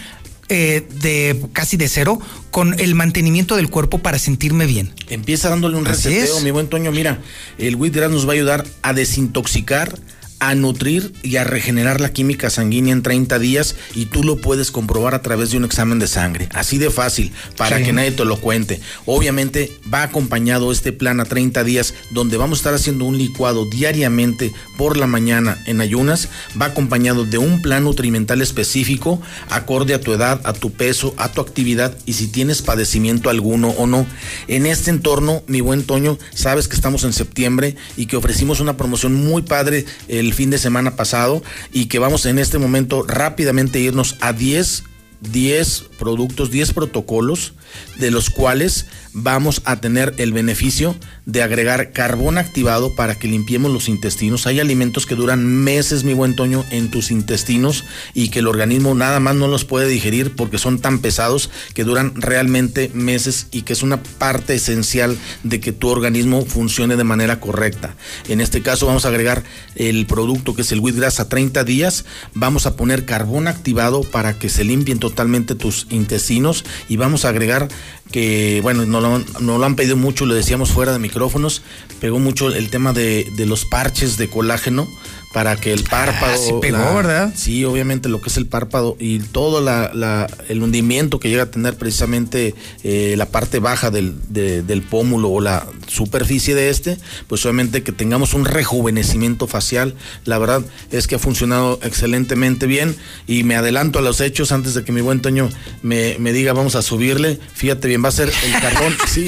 Speaker 1: eh, de casi de cero con el mantenimiento del cuerpo para sentirme bien?
Speaker 49: Empieza dándole un reseteo,
Speaker 1: es.
Speaker 49: mi buen Toño. Mira, el Wheatgrass nos va a ayudar a desintoxicar, a nutrir y a regenerar la química sanguínea en 30 días y tú lo puedes comprobar a través de un examen de sangre. Así de fácil, para
Speaker 1: Sí.
Speaker 49: que nadie te lo cuente. Obviamente va acompañado este plan a 30 días donde vamos a estar haciendo un licuado diariamente por la mañana en ayunas. Va acompañado de un plan nutrimental específico acorde a tu edad, a tu peso, a tu actividad y si tienes padecimiento alguno o no. En este entorno, mi buen Toño, sabes que estamos en septiembre y que ofrecimos una promoción muy padre el fin de semana pasado y que vamos en este momento rápidamente irnos a 10 10 productos, 10 protocolos, de los cuales vamos a tener el beneficio de agregar carbón activado para que limpiemos los intestinos. Hay alimentos que duran meses, mi buen Toño, en tus intestinos y que el organismo nada más no los puede digerir porque son tan pesados que duran realmente meses y que es una parte esencial de que tu organismo funcione de manera correcta. En este caso vamos a agregar el producto que es el Wheatgrass a 30 días. Vamos a poner carbón activado para que se limpien totalmente tus intestinos y vamos a agregar que, bueno, no lo, no lo han pedido mucho, lo decíamos fuera de micrófonos, pegó mucho el tema de, de los parches de colágeno para que el párpado...
Speaker 1: Ah, sí pegó,
Speaker 49: la-
Speaker 1: ¿verdad?
Speaker 49: Sí, obviamente lo que es el párpado y todo la- la- el hundimiento que llega a tener precisamente eh, la parte baja del, de- del pómulo o la superficie de este, pues obviamente que tengamos un rejuvenecimiento facial. La verdad es que ha funcionado excelentemente bien y me adelanto a los hechos antes de que mi buen Toño me, me diga vamos a subirle. Fíjate bien, va a ser el carbón, sí.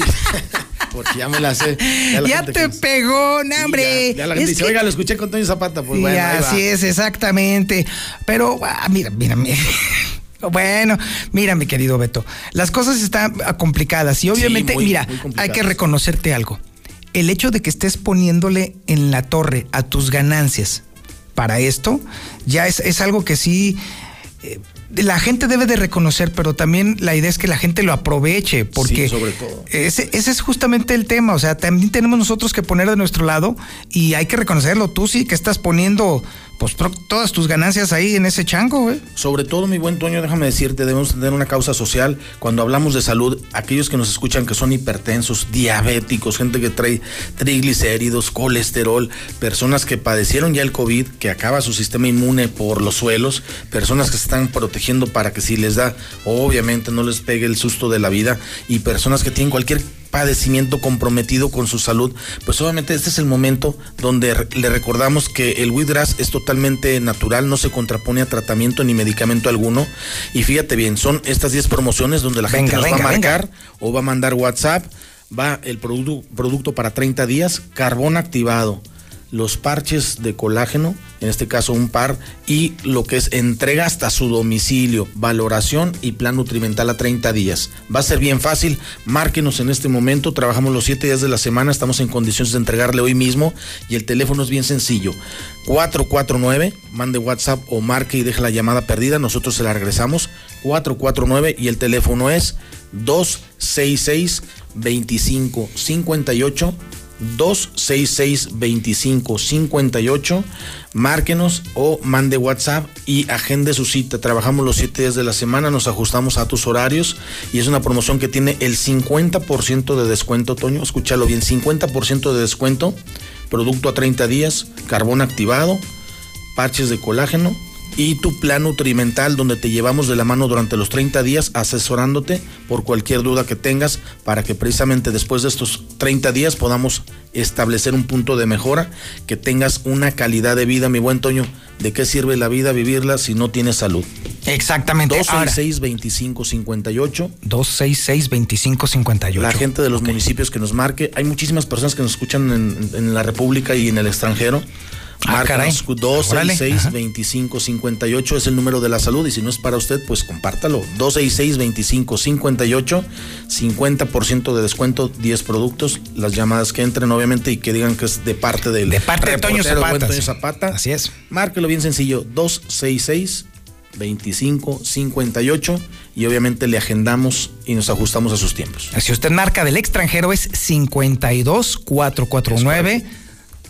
Speaker 49: Porque ya me la sé. la
Speaker 1: Ya te
Speaker 49: que-
Speaker 1: pegó, no, hombre.
Speaker 49: Ya, ya la gente
Speaker 1: Es
Speaker 49: dice,
Speaker 1: que-
Speaker 49: oiga, lo escuché con Toño Zapata. Pues bueno, ahí va.
Speaker 1: así es, exactamente. Pero, ah, mira, mira, mira. Bueno, mira, mi querido Beto, las cosas están complicadas y obviamente,
Speaker 49: muy-
Speaker 1: mira,
Speaker 49: muy
Speaker 1: hay que reconocerte algo. El hecho de que estés poniéndole en la torre a tus ganancias para esto, ya es, es algo que sí eh, la gente debe de reconocer, pero también la idea es que la gente lo aproveche, porque
Speaker 49: Sí, sobre todo.
Speaker 1: ese, ese es justamente el tema. O sea, también tenemos nosotros que poner de nuestro lado y hay que reconocerlo. Tú sí que estás poniendo pues todas tus ganancias ahí en ese chango, güey.
Speaker 49: Sobre todo, mi buen Toño, déjame decirte, debemos tener una causa social. Cuando hablamos de salud, aquellos que nos escuchan que son hipertensos, diabéticos, gente que trae triglicéridos, colesterol, personas que padecieron ya el COVID, que acaba su sistema inmune por los suelos, personas que se están protegiendo para que si les da, obviamente no les pegue el susto de la vida, y personas que tienen cualquier padecimiento comprometido con su salud, pues obviamente este es el momento donde le recordamos que el wheatgrass es totalmente natural, no se contrapone a tratamiento ni medicamento alguno. Y fíjate bien, son estas 10 promociones donde la gente nos
Speaker 1: venga,
Speaker 49: va a
Speaker 1: venga.
Speaker 49: marcar o va a mandar WhatsApp, va el producto, producto para 30 días, carbón activado, los parches de colágeno, en este caso un par, y lo que es entrega hasta su domicilio, valoración y plan nutrimental a 30 días. Va a ser bien fácil, márquenos en este momento, trabajamos los 7 días de la semana, estamos en condiciones de entregarle hoy mismo y el teléfono es bien sencillo. 449, mande WhatsApp o marque y deje la llamada perdida, nosotros se la regresamos. 449 y el teléfono es 266 2558 266-2558. Márquenos o mande WhatsApp y agende su cita. Trabajamos los 7 días de la semana, nos ajustamos a tus horarios y es una promoción que tiene el 50% de descuento, Toño. Escúchalo bien: 50% de descuento. Producto a 30 días, carbón activado, parches de colágeno y tu plan nutrimental donde te llevamos de la mano durante los 30 días asesorándote por cualquier duda que tengas para que precisamente después de estos 30 días podamos establecer un punto de mejora, que tengas una calidad de vida, mi buen Toño. ¿De qué sirve la vida vivirla si no tienes salud?
Speaker 1: Exactamente. Ahora,
Speaker 49: 266-2558.
Speaker 1: 266-2558.
Speaker 49: La gente de los municipios que nos marque. Hay muchísimas personas que nos escuchan en, en la República y en el extranjero.
Speaker 1: Ah.
Speaker 49: Márcanos 266-2558 es el número de la salud y si no es para usted, pues compártalo. 266-2558, 50% de descuento, 10 productos, las llamadas que entren obviamente y que digan que es de parte del
Speaker 1: De parte de Toño Zapata,
Speaker 49: Toño. Zapata.
Speaker 1: Así es.
Speaker 49: Márquelo bien sencillo, 266 25 58 y obviamente le agendamos y nos ajustamos a sus tiempos.
Speaker 1: Si usted marca del extranjero es 52 449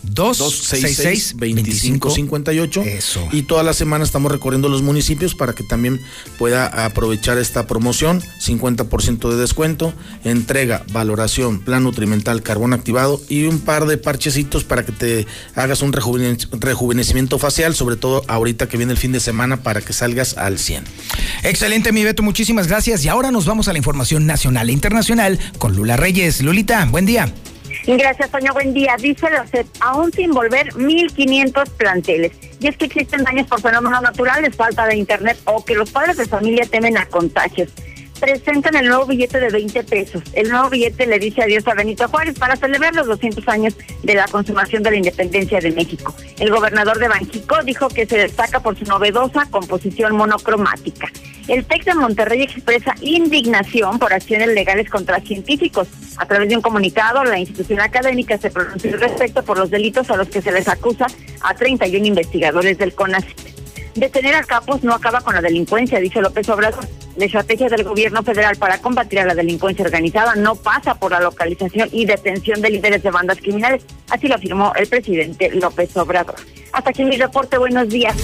Speaker 1: 266
Speaker 49: 2558
Speaker 1: Eso.
Speaker 49: y toda la semana estamos recorriendo los municipios para que también pueda aprovechar esta promoción 50% de descuento entrega valoración plan nutrimental carbón activado y un par de parchecitos para que te hagas un rejuvene- rejuvenecimiento facial sobre todo ahorita que viene el fin de semana para que salgas al 100
Speaker 1: Excelente, mi Beto, muchísimas gracias. Y ahora nos vamos a la información nacional e internacional con Lula Reyes. Lulita, buen día.
Speaker 3: Gracias, Toño. Buen día. Dice la OCEP, aún sin volver 1.500 planteles. Y es que existen daños por fenómenos naturales, falta de internet o que los padres de familia temen a contagios. Presentan el nuevo billete de 20 pesos. El nuevo billete le dice adiós a Benito Juárez para celebrar los 200 años de la consumación de la independencia de México. El gobernador de Banjico dijo que se destaca por su novedosa composición monocromática. El TEC de Monterrey expresa indignación por acciones legales contra científicos. A través de un comunicado, la institución académica se pronunció respecto por los delitos a los que se les acusa a 31 investigadores del CONACYT. Detener a capos no acaba con la delincuencia, dice López Obrador. La estrategia del gobierno federal para combatir a la delincuencia organizada no pasa por la localización y detención de líderes de bandas criminales. Así lo afirmó el presidente López Obrador. Hasta aquí mi reporte. Buenos días.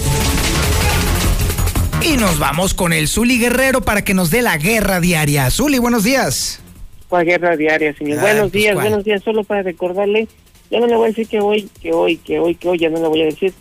Speaker 1: Y nos vamos con el Zuli Guerrero para que nos dé la guerra diaria. Zuli, buenos días.
Speaker 4: ¿Cuál guerra diaria, señor?
Speaker 1: Ah,
Speaker 4: buenos
Speaker 1: pues,
Speaker 4: días,
Speaker 1: ¿cuál?
Speaker 4: buenos días. Solo para recordarle, ya no le voy a decir que hoy, que hoy, que hoy, que hoy, ya no le voy a decir.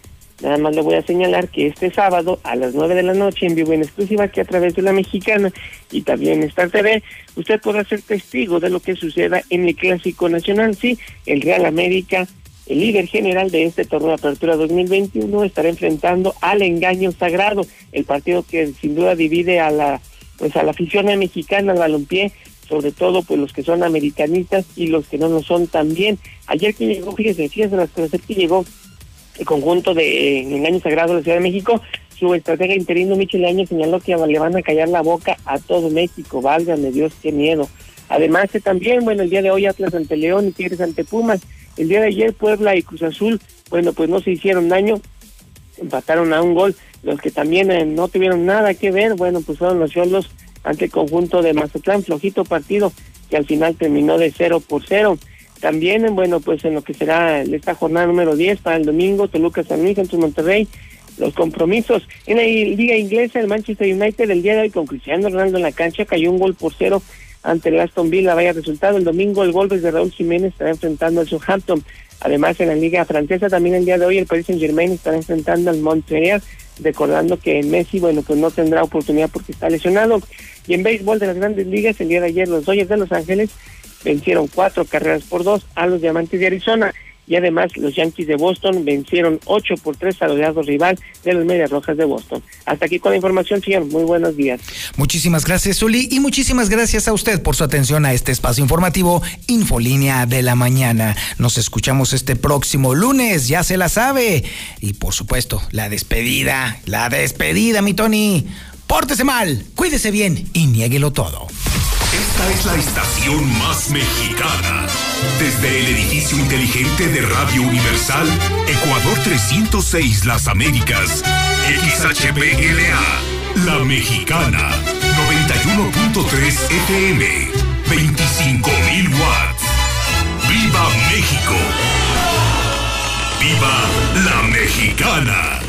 Speaker 4: Nada más le voy a señalar que este sábado a las 9 de la noche en vivo en exclusiva que a través de la mexicana y también Star TV, usted podrá ser testigo de lo que suceda en el Clásico Nacional. Sí, el Real América, el líder general de este torneo de apertura 2021, estará enfrentando al engaño sagrado, el partido que sin duda divide a la pues a la afición mexicana al balompié sobre todo pues los que son americanistas y los que no lo son también. Ayer que llegó, fíjese, fíjese las cosas que llegó el conjunto de eh, Engaño Sagrado de la Ciudad de México, su estratega interino Michel Año señaló que le van a callar la boca a todo México, válgame Dios, qué miedo. Además que también, bueno, el día de hoy Atlas ante León y Tigres ante Pumas, el día de ayer Puebla y Cruz Azul, bueno, pues no se hicieron daño, empataron a un gol, los que también eh, no tuvieron nada que ver, bueno, pues fueron los Cholos ante el conjunto de Mazatlán, flojito partido que al final terminó de cero por cero. También, bueno, pues en lo que será esta jornada número 10 para el domingo, Toluca San Luis ante Monterrey, los compromisos. En la liga inglesa, el Manchester United el día de hoy con Cristiano Ronaldo en la cancha cayó un gol por cero ante el Aston Villa, vaya resultado. El domingo el Wolves de Raúl Jiménez estará enfrentando al Southampton. Además, en la liga francesa también el día de hoy el Paris Saint Germain estará enfrentando al Montreal, recordando que Messi, bueno, pues no tendrá oportunidad porque está lesionado. Y en béisbol de las grandes ligas, el día de ayer los Dodgers de Los Ángeles vencieron cuatro carreras por dos a los Diamantes de Arizona. Y además los Yankees de Boston vencieron ocho por tres al odiado rival de los Medias Rojas de Boston. Hasta aquí con la información, señor. Muy buenos días.
Speaker 1: Muchísimas gracias, Zuli, y muchísimas gracias a usted por su atención a este espacio informativo Infolínea de la Mañana. Nos escuchamos este próximo lunes, ya se la sabe. Y por supuesto, la despedida, la despedida, mi Tony. Pórtese mal, cuídese bien y niéguelo todo.
Speaker 13: Esta es la estación más mexicana. Desde el edificio inteligente de Radio Universal, Ecuador 306 Las Américas, XHPLA, La Mexicana, 91.3 FM, 25.000 watts. ¡Viva México! ¡Viva la Mexicana!